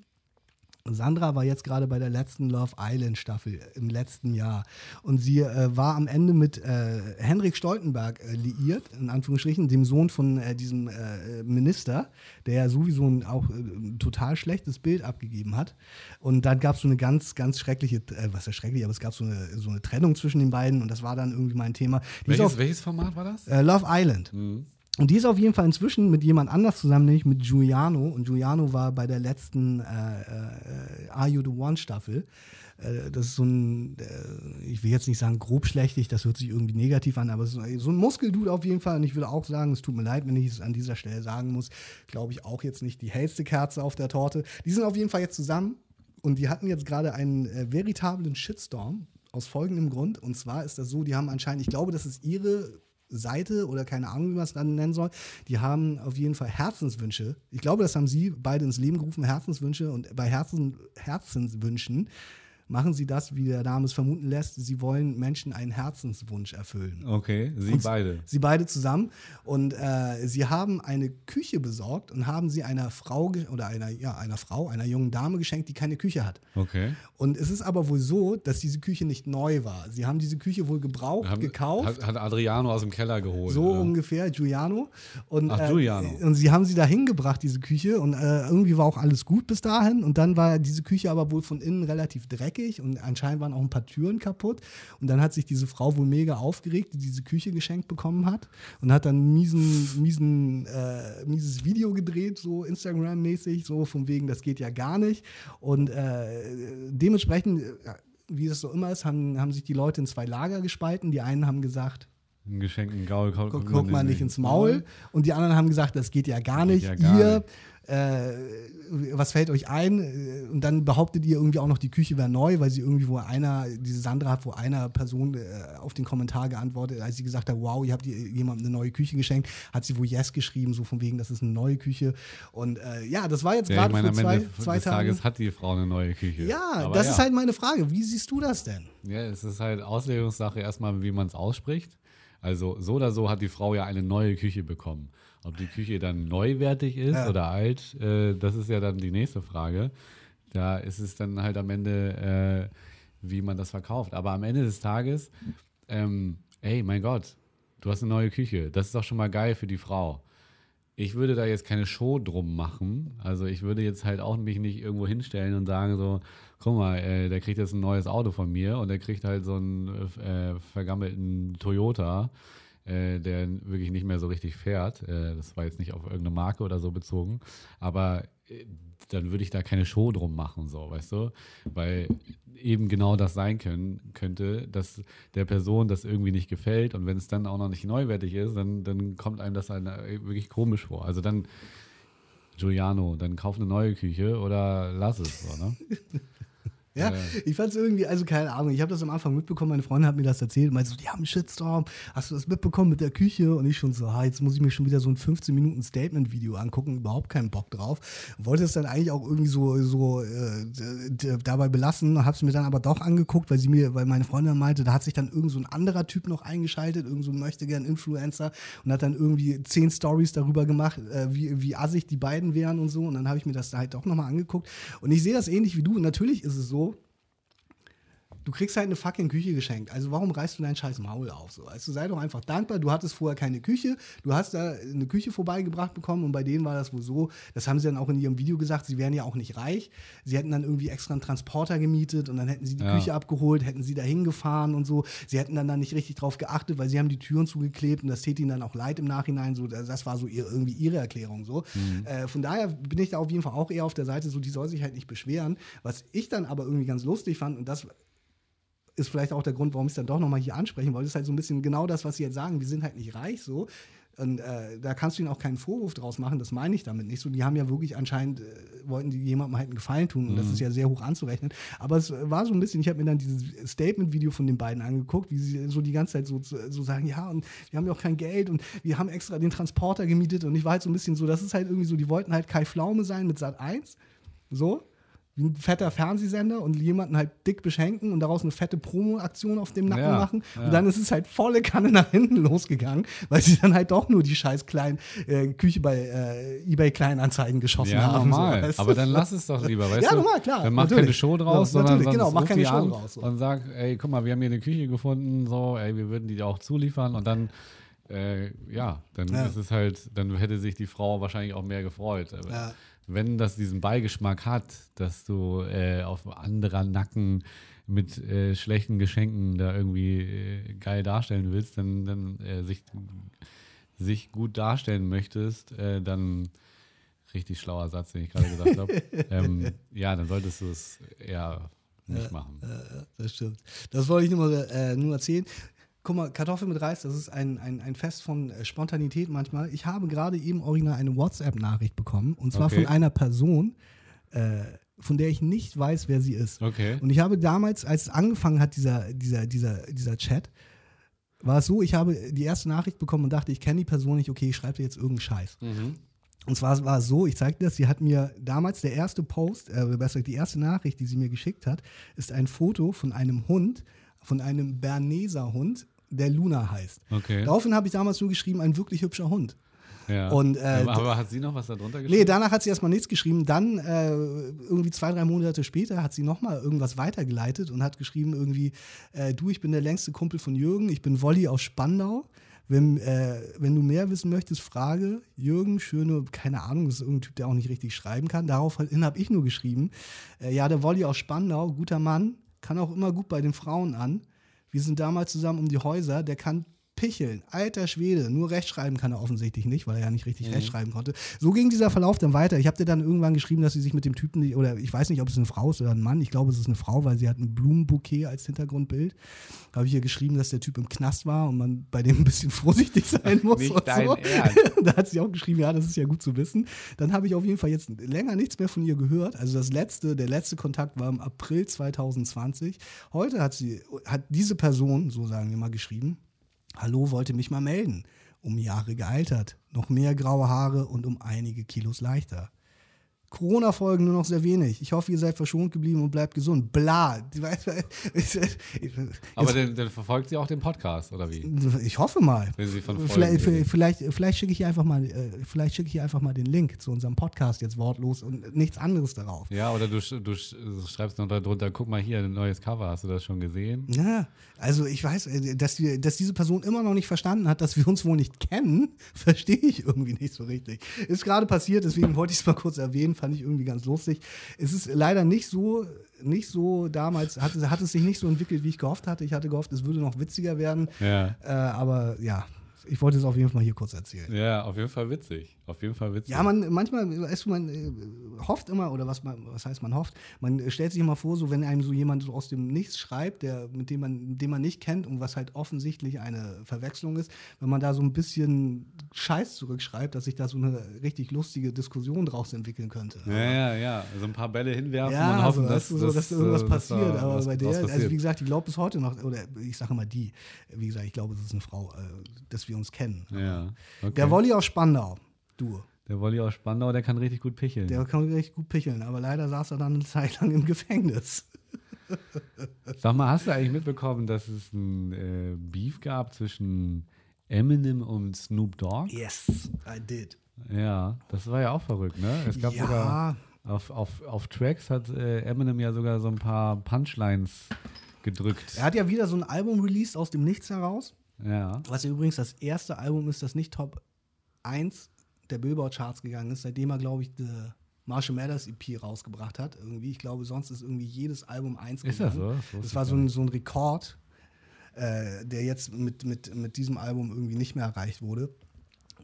Sandra war jetzt gerade bei der letzten Love Island Staffel im letzten Jahr und sie äh, war am Ende mit äh, Henrik Stoltenberg äh, liiert, in Anführungsstrichen, dem Sohn von äh, diesem äh, Minister, der ja sowieso ein, auch äh, ein total schlechtes Bild abgegeben hat. Und dann gab es so eine ganz, ganz schreckliche, äh, was ist schrecklich, aber es gab so eine, so eine Trennung zwischen den beiden und das war dann irgendwie mein Thema. Die Welches, auf, welches Format war das? äh, Love Island. Und die ist auf jeden Fall inzwischen mit jemand anders zusammen, nämlich mit Giuliano. Und Giuliano war bei der letzten äh, äh, Are You the One Staffel. Äh, das ist so ein, äh, ich will jetzt nicht sagen grob schlechtig, das hört sich irgendwie negativ an, aber so ein Muskeldude auf jeden Fall. Und ich würde auch sagen, es tut mir leid, wenn ich es an dieser Stelle sagen muss, glaube ich auch jetzt nicht die hellste Kerze auf der Torte. Die sind auf jeden Fall jetzt zusammen und die hatten jetzt gerade einen äh, veritablen Shitstorm aus folgendem Grund. Und zwar ist das so, die haben anscheinend, ich glaube, das ist ihre Seite oder keine Ahnung, wie man es dann nennen soll, die haben auf jeden Fall Herzenswünsche. Ich glaube, das haben sie beide ins Leben gerufen, Herzenswünsche. Und bei Herzen, Herzenswünschen machen sie das, wie der Name es vermuten lässt. Sie wollen Menschen einen Herzenswunsch erfüllen. Okay, sie Und beide. Sie beide zusammen. Und äh, sie haben eine Küche besorgt und haben sie einer Frau oder einer, ja, einer Frau, einer jungen Dame geschenkt, die keine Küche hat. Okay. Und es ist aber wohl so, dass diese Küche nicht neu war. Sie haben diese Küche wohl gebraucht, Haben- gekauft. Hat, hat Adriano aus dem Keller geholt. So oder? ungefähr, Giuliano. Und, Ach, äh, Giuliano. und sie haben sie da hingebracht, diese Küche. Und äh, irgendwie war auch alles gut bis dahin. Und dann war diese Küche aber wohl von innen relativ dreckig. Und anscheinend waren auch ein paar Türen kaputt. Und dann hat sich diese Frau wohl mega aufgeregt, die diese Küche geschenkt bekommen hat. Und hat dann ein miesen, miesen, äh, mieses Video gedreht, so Instagram-mäßig, so von wegen, das geht ja gar nicht. Und äh, dementsprechend, äh, wie es so immer ist, haben, haben sich die Leute in zwei Lager gespalten. Die einen haben gesagt, Einen geschenkten Gaul. Guck, guck, guck mal nicht ins Maul. Und die anderen haben gesagt, das geht ja gar nicht. ja gar ihr, äh, was fällt euch ein? Äh, Und dann behauptet ihr irgendwie auch noch, die Küche wäre neu, weil sie irgendwie wo einer, diese Sandra hat wo einer Person äh, auf den Kommentar geantwortet, als sie gesagt hat, wow, ihr habt jemandem eine neue Küche geschenkt, hat sie wo Yes geschrieben, so von wegen, das ist eine neue Küche. Und äh, ja, das war jetzt Ja, gerade vor zwei, Ende zwei des Tagen. Tages hat die Frau eine neue Küche. Ja, Aber das ja. ist halt meine Frage. Wie siehst du das denn? Ja, es ist halt Auslegungssache erstmal, wie man es ausspricht. Also so oder so hat die Frau ja eine neue Küche bekommen. Ob die Küche dann neuwertig ist Ja. oder alt, äh, das ist ja dann die nächste Frage. Da ist es dann halt am Ende, äh, wie man das verkauft. Aber am Ende des Tages, ähm, ey, mein Gott, du hast eine neue Küche. Das ist doch schon mal geil für die Frau. Ich würde da jetzt keine Show drum machen. Also ich würde jetzt halt auch mich nicht irgendwo hinstellen und sagen so, guck mal, äh, der kriegt jetzt ein neues Auto von mir und der kriegt halt so einen äh, vergammelten Toyota. Äh, der wirklich nicht mehr so richtig fährt. Äh, das war jetzt nicht auf irgendeine Marke oder so bezogen, aber äh, dann würde ich da keine Show drum machen, so, weißt du? Weil eben genau das sein können, könnte, dass der Person das irgendwie nicht gefällt und wenn es dann auch noch nicht neuwertig ist, dann, dann kommt einem das halt wirklich komisch vor. Also dann, Giuliano, dann kauf eine neue Küche oder lass es so, ne? Ja, ich fand es irgendwie, also keine Ahnung, ich habe das am Anfang mitbekommen, meine Freundin hat mir das erzählt, meinte so, die haben einen Shitstorm, hast du das mitbekommen mit der Küche? Und ich schon so, ha, jetzt muss ich mir schon wieder so ein 15 Minuten Statement-Video angucken, überhaupt keinen Bock drauf. Wollte es dann eigentlich auch irgendwie so, so äh, dabei belassen, habe es mir dann aber doch angeguckt, weil sie mir, weil meine Freundin meinte, da hat sich dann irgend so ein anderer Typ noch eingeschaltet, irgend so ein möchtegern Influencer und hat dann irgendwie zehn Stories darüber gemacht, äh, wie, wie assig die beiden wären und so. Und dann habe ich mir das halt doch nochmal angeguckt. Und ich sehe das ähnlich wie du. Und natürlich ist es so, du kriegst halt eine fucking Küche geschenkt. Also warum reißt du dein scheiß Maul auf? So? Also sei doch einfach dankbar. Du hattest vorher keine Küche. Du hast da eine Küche vorbeigebracht bekommen und bei denen war das wohl so, das haben sie dann auch in ihrem Video gesagt, sie wären ja auch nicht reich. Sie hätten dann irgendwie extra einen Transporter gemietet und dann hätten sie die ja. Küche abgeholt, hätten sie da hingefahren und so. Sie hätten dann, dann nicht richtig drauf geachtet, weil sie haben die Türen zugeklebt und das täte ihnen dann auch leid im Nachhinein. So, das war so ihr, irgendwie ihre Erklärung so. Mhm. Äh, von daher bin ich da auf jeden Fall auch eher auf der Seite, so die soll sich halt nicht beschweren. Was ich dann aber irgendwie ganz lustig fand und das ist vielleicht auch der Grund, warum ich es dann doch nochmal hier ansprechen wollte. Das ist halt so ein bisschen genau das, was Sie jetzt sagen. Wir sind halt nicht reich so. Und äh, da kannst du ihnen auch keinen Vorwurf draus machen, das meine ich damit nicht so. Die haben ja wirklich anscheinend, äh, wollten die jemandem halt einen Gefallen tun und mhm. das ist ja sehr hoch anzurechnen. Aber es war so ein bisschen, ich habe mir dann dieses Statement-Video von den beiden angeguckt, wie sie so die ganze Zeit so, so sagen, ja, und wir haben ja auch kein Geld und wir haben extra den Transporter gemietet und ich war halt so ein bisschen so, das ist halt irgendwie so, die wollten halt Kai Pflaume sein mit Sat 1, so, ein fetter Fernsehsender und jemanden halt dick beschenken und daraus eine fette Promo-Aktion auf dem Nacken ja, machen. Ja. Und dann ist es halt volle Kanne nach hinten losgegangen, weil sie dann halt doch nur die scheiß kleinen äh, Küche bei äh, eBay Kleinanzeigen geschossen ja, haben. Normal. So, weißt du? Aber dann lass es doch lieber, weißt ja, du? Ja, normal, klar. Dann mach natürlich. keine Show draus, ja, sondern genau, mach keine Show draus. So. Und sag, ey, guck mal, wir haben hier eine Küche gefunden, so, ey, wir würden die auch zuliefern und dann äh, ja, dann ja. ist es halt, dann hätte sich die Frau wahrscheinlich auch mehr gefreut. Ja wenn das diesen Beigeschmack hat, dass du äh, auf anderer Nacken mit äh, schlechten Geschenken da irgendwie äh, geil darstellen willst, dann, dann äh, sich, sich gut darstellen möchtest, äh, dann richtig schlauer Satz, den ich gerade gesagt habe. ähm, ja, dann solltest du es eher nicht ja, machen. Das stimmt. Das wollte ich nur, äh, nur erzählen. Guck mal, Kartoffel mit Reis, das ist ein, ein, ein Fest von äh, Spontanität manchmal. Ich habe gerade eben original eine WhatsApp-Nachricht bekommen und zwar okay. von einer Person, äh, von der ich nicht weiß, wer sie ist. Okay. Und ich habe damals, als es angefangen hat, dieser, dieser, dieser, dieser Chat, war es so, ich habe die erste Nachricht bekommen und dachte, ich kenne die Person nicht, okay, ich schreibe dir jetzt irgendeinen Scheiß. Mhm. Und zwar war es so, ich zeige dir das, sie hat mir damals der erste Post, äh, besser die erste Nachricht, die sie mir geschickt hat, ist ein Foto von einem Hund, von einem Berneser Hund, der Luna heißt. Okay. Daraufhin habe ich damals nur geschrieben, ein wirklich hübscher Hund. Ja. Und, äh, aber, aber, hat sie noch was darunter geschrieben? Nee, danach hat sie erstmal nichts geschrieben. Dann, äh, irgendwie zwei, drei Monate später, hat sie nochmal irgendwas weitergeleitet und hat geschrieben irgendwie, äh, du, ich bin der längste Kumpel von Jürgen, ich bin Wolli aus Spandau. Wenn, äh, wenn du mehr wissen möchtest, frage Jürgen, schöne, keine Ahnung, das ist irgendein Typ, der auch nicht richtig schreiben kann. Daraufhin habe ich nur geschrieben, äh, ja, der Wolli aus Spandau, guter Mann, kann auch immer gut bei den Frauen an. Wir sind damals zusammen um die Häuser, der kann Picheln, alter Schwede, nur rechtschreiben kann er offensichtlich nicht, weil er ja nicht richtig mhm. rechtschreiben konnte. So ging dieser Verlauf dann weiter. Ich habe dir dann irgendwann geschrieben, dass sie sich mit dem Typen, nicht, oder ich weiß nicht, ob es eine Frau ist oder ein Mann, ich glaube, es ist eine Frau, weil sie hat ein Blumenbouquet als Hintergrundbild. Da habe ich ihr geschrieben, dass der Typ im Knast war und man bei dem ein bisschen vorsichtig sein muss. nicht dein so. Ernst. da hat sie auch geschrieben, ja, das ist ja gut zu wissen. Dann habe ich auf jeden Fall jetzt länger nichts mehr von ihr gehört. Also das letzte, der letzte Kontakt war im April 2020. Heute hat sie, hat diese Person, so sagen wir mal, geschrieben, Hallo wollte mich mal melden. Um Jahre gealtert, noch mehr graue Haare und um einige Kilos leichter. Corona-Folgen nur noch sehr wenig. Ich hoffe, ihr seid verschont geblieben und bleibt gesund. Bla. Aber dann, dann, verfolgt sie auch den Podcast, oder wie? Ich hoffe mal. Wenn sie von vielleicht, vielleicht, vielleicht schicke ich ihr einfach mal, äh, vielleicht schicke ich einfach mal den Link zu unserem Podcast jetzt wortlos und nichts anderes darauf. Ja, oder du, du schreibst noch darunter, guck mal hier, ein neues Cover, hast du das schon gesehen? Ja, also ich weiß, äh, dass, wir, dass diese Person immer noch nicht verstanden hat, dass wir uns wohl nicht kennen, verstehe ich irgendwie nicht so richtig. Ist gerade passiert, deswegen wollte ich es mal kurz erwähnen fand ich irgendwie ganz lustig. Es ist leider nicht so, nicht so damals, hat, hat es sich nicht so entwickelt, wie ich gehofft hatte. Ich hatte gehofft, es würde noch witziger werden. Ja. Äh, aber ja, ich wollte es auf jeden Fall hier kurz erzählen. Ja, auf jeden Fall witzig. Auf jeden Fall witzig. Ja, man manchmal, weißt du, man äh, hofft immer, oder was, man, was heißt man hofft, man stellt sich immer vor, so wenn einem so jemand so aus dem Nichts schreibt, der, mit dem man, den man nicht kennt und was halt offensichtlich eine Verwechslung ist, wenn man da so ein bisschen Scheiß zurückschreibt, dass sich da so eine richtig lustige Diskussion draus entwickeln könnte. ja, ja, ja. So ein paar Bälle hinwerfen Ja, und hoffen, so, dass, weißt du, so, dass, irgendwas äh, passiert. da aber was bei der, also wie gesagt, ich glaube bis heute noch, oder ich sage immer die, wie gesagt, ich glaube, es ist eine Frau, äh, dass wir uns kennen. Ja, okay. Der Wolli aus Spandau, du, Der Wolli aus Spandau, der kann richtig gut picheln. der kann richtig gut picheln, aber leider saß er dann eine Zeit lang im Gefängnis. Sag mal, hast du eigentlich mitbekommen, dass es ein äh, Beef gab zwischen Eminem und Snoop Dogg? Yes, I did. Ja, das war ja auch verrückt, ne? Es gab Ja. sogar auf, auf, auf Tracks hat äh, Eminem ja sogar so ein paar Punchlines gedrückt. Er hat ja wieder so ein Album released aus dem Nichts heraus, Ja. was übrigens das erste Album ist, das nicht Top 1 der Billboard-Charts gegangen ist, seitdem er, glaube ich, die Marshall Mathers EP rausgebracht hat. Irgendwie, ich glaube, sonst ist irgendwie jedes Album 1 Ist das gegangen. so? Das Das war so ein, so ein Rekord, äh, der jetzt mit, mit, mit diesem Album irgendwie nicht mehr erreicht wurde.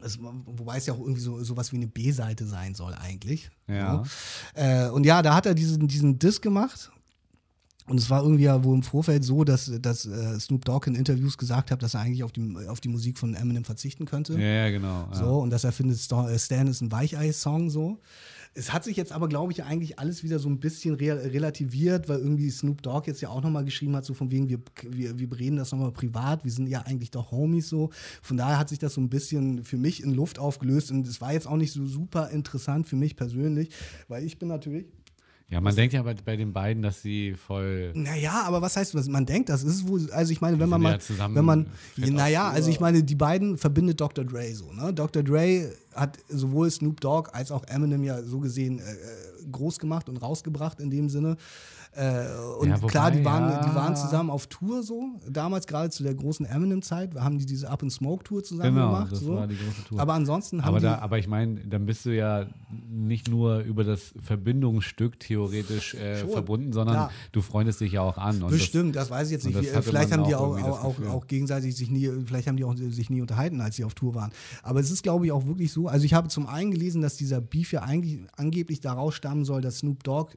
Es, wobei es ja auch irgendwie so sowas wie eine B-Seite sein soll eigentlich. Ja. Äh, und ja, da hat er diesen, diesen Diss gemacht. Und es war irgendwie ja wohl im Vorfeld so, dass, dass äh, Snoop Dogg in Interviews gesagt hat, dass er eigentlich auf die, auf die Musik von Eminem verzichten könnte. Ja, genau. Ja. So, und dass er findet, äh, Stan ist ein Weichei-Song so. Es hat sich jetzt aber, glaube ich, eigentlich alles wieder so ein bisschen re relativiert, weil irgendwie Snoop Dogg jetzt ja auch nochmal geschrieben hat, so von wegen, wir, wir, wir reden das nochmal privat, wir sind ja eigentlich doch Homies so. Von daher hat sich das so ein bisschen für mich in Luft aufgelöst und es war jetzt auch nicht so super interessant für mich persönlich, weil ich bin natürlich Ja, man denkt ja bei, bei den beiden, dass sie voll. naja, aber was heißt, was man denkt, das ist wohl, also ich meine, wenn man mal, ja wenn man, naja, also ich meine, die beiden verbindet Dr. Dre so, ne? Dr. Dre hat sowohl Snoop Dogg als auch Eminem ja so gesehen äh, äh, groß gemacht und rausgebracht in dem Sinne. Äh, und Ja, wobei, klar, die waren, ja. die waren zusammen auf Tour so. Damals gerade zu der großen Eminem-Zeit haben die diese Up and Smoke Tour zusammen Genau, gemacht. das so. war die große Tour. Aber ansonsten haben Aber, da, aber ich meine, dann bist du ja nicht nur über das Verbindungsstück theoretisch äh, verbunden, sondern klar. du freundest dich ja auch an. Bestimmt, das, weiß ich jetzt nicht. das hatte Vielleicht haben die auch auch, das auch, auch gegenseitig sich nie, vielleicht haben die auch sich nie unterhalten, als sie auf Tour waren. Aber es ist, glaube ich, auch wirklich so. Also ich habe zum einen gelesen, dass dieser Beef ja eigentlich angeblich daraus stammen soll, dass Snoop Dogg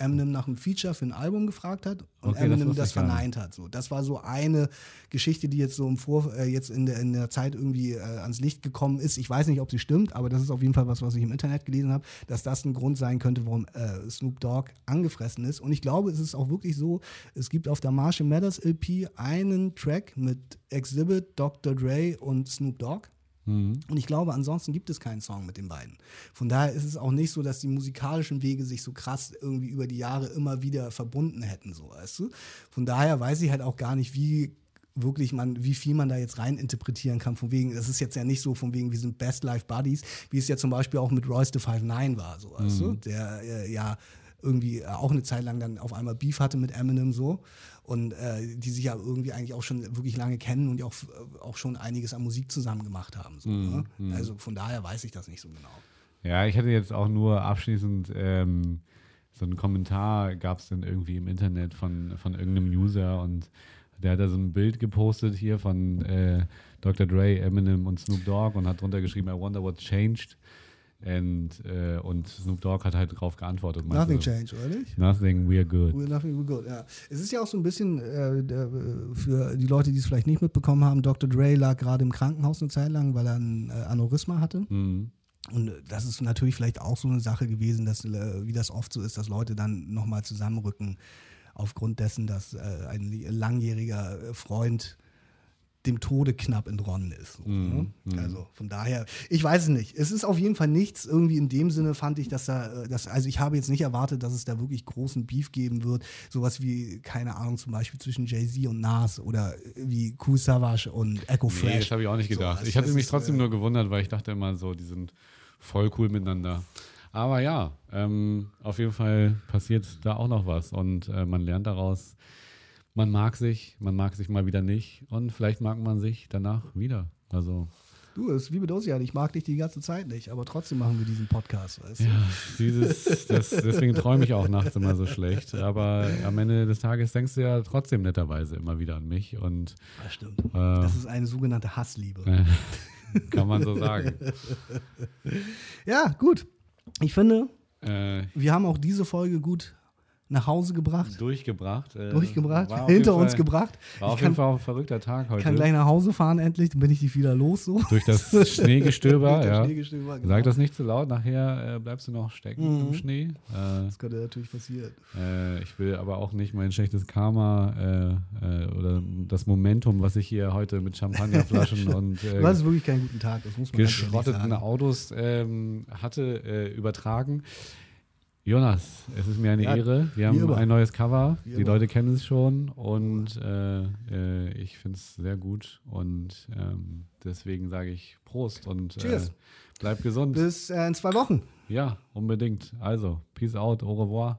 Eminem nach einem Feature für ein Album gefragt hat und Okay, das Eminem das, nicht. verneint hat. So, das war so eine Geschichte, die jetzt so im Vor äh, jetzt in der, in der Zeit irgendwie äh, ans Licht gekommen ist. Ich weiß nicht, ob sie stimmt, aber das ist auf jeden Fall was, was ich im Internet gelesen habe, dass das ein Grund sein könnte, warum äh, Snoop Dogg angefressen ist. Und ich glaube, es ist auch wirklich so, es gibt auf der Marshall Mathers LP einen Track mit Exhibit, Dr. Dre und Snoop Dogg. Mhm. Und ich glaube, ansonsten gibt es keinen Song mit den beiden. Von daher ist es auch nicht so, dass die musikalischen Wege sich so krass irgendwie über die Jahre immer wieder verbunden hätten, so weißt du. Von daher weiß ich halt auch gar nicht, wie wirklich man, wie viel man da jetzt rein interpretieren kann, von wegen, das ist jetzt ja nicht so von wegen, wir sind Best Life Buddies, wie es ja zum Beispiel auch mit Royce the 59 war, so, weißt du, der äh, ja irgendwie auch eine Zeit lang dann auf einmal Beef hatte mit Eminem so und äh, die sich ja irgendwie eigentlich auch schon wirklich lange kennen und ja auch, auch schon einiges an Musik zusammen gemacht haben. So, ne? Also von daher weiß ich das nicht so genau. Ja, ich hätte jetzt auch nur abschließend ähm, so einen Kommentar gab es dann irgendwie im Internet von, von irgendeinem User und der hat da so ein Bild gepostet hier von äh, Dr. Dre, Eminem und Snoop Dogg und hat drunter geschrieben, I wonder what changed. And, äh, und Snoop Dogg hat halt drauf geantwortet. meinte Nothing changed, oder nicht? Nothing, we're good. We're nothing, we're good, ja. Es ist ja auch so ein bisschen äh, äh, für die Leute, die es vielleicht nicht mitbekommen haben, Dr. Dre lag gerade im Krankenhaus eine Zeit lang, weil er ein äh, Aneurysma hatte. Mhm. Und das ist natürlich vielleicht auch so eine Sache gewesen, dass, äh, wie das oft so ist, dass Leute dann nochmal zusammenrücken, aufgrund dessen, dass äh, ein langjähriger äh, Freund dem Tode knapp entronnen ist. So, ne? Also von daher, ich weiß es nicht. Es ist auf jeden Fall nichts irgendwie in dem Sinne, fand ich, dass da, äh, dass, also ich habe jetzt nicht erwartet, dass es da wirklich großen Beef geben wird. Sowas wie, keine Ahnung, zum Beispiel zwischen Jay-Z und Nas oder wie Cool Savage und Echo Nee, Fresh. das habe ich auch nicht gedacht. also ich hatte mich trotzdem äh, nur gewundert, weil ich dachte immer so, die sind voll cool miteinander. Aber ja, ähm, auf jeden Fall passiert da auch noch was und äh, man lernt daraus, man mag sich, man mag sich mal wieder nicht und vielleicht mag man sich danach wieder. Also Du, es ist wie mit ja, ich mag dich die ganze Zeit nicht, aber trotzdem machen wir diesen Podcast. Weißt du? Ja, dieses, das, deswegen träume ich auch nachts immer so schlecht. Aber am Ende des Tages denkst du ja trotzdem netterweise immer wieder an mich und Das stimmt. Das ist eine sogenannte Hassliebe. äh, kann man so sagen. Ja, gut. Ich finde, Äh, wir haben auch diese Folge gut nach Hause gebracht, durchgebracht. Äh, durchgebracht, hinter uns Fall- gebracht. War Ich auf kann, jeden Fall auch ein verrückter Tag heute. kann gleich nach Hause fahren endlich, dann bin ich dich wieder los so. Durch das Schneegestöber, Durch das ja. Schneegestöber, genau. Sag das nicht zu laut, nachher äh, bleibst du noch stecken Mhm. im Schnee. Äh, Das könnte natürlich passieren. Äh, ich will aber auch nicht mein schlechtes Karma äh, äh, oder das Momentum, was ich hier heute mit Champagnerflaschen und Du hast äh, wirklich keinen guten Tag, das muss man geschrotteten. Autos ähm, hatte, äh, übertragen. Jonas, es ist mir eine Ja, Ehre. Wir haben immer. ein neues Cover. Wie Die immer. Leute kennen es schon und äh, äh, ich finde es sehr gut und ähm, deswegen sage ich Prost und äh, bleib gesund. Bis äh, in zwei Wochen. Ja, unbedingt. Also, peace out, au revoir.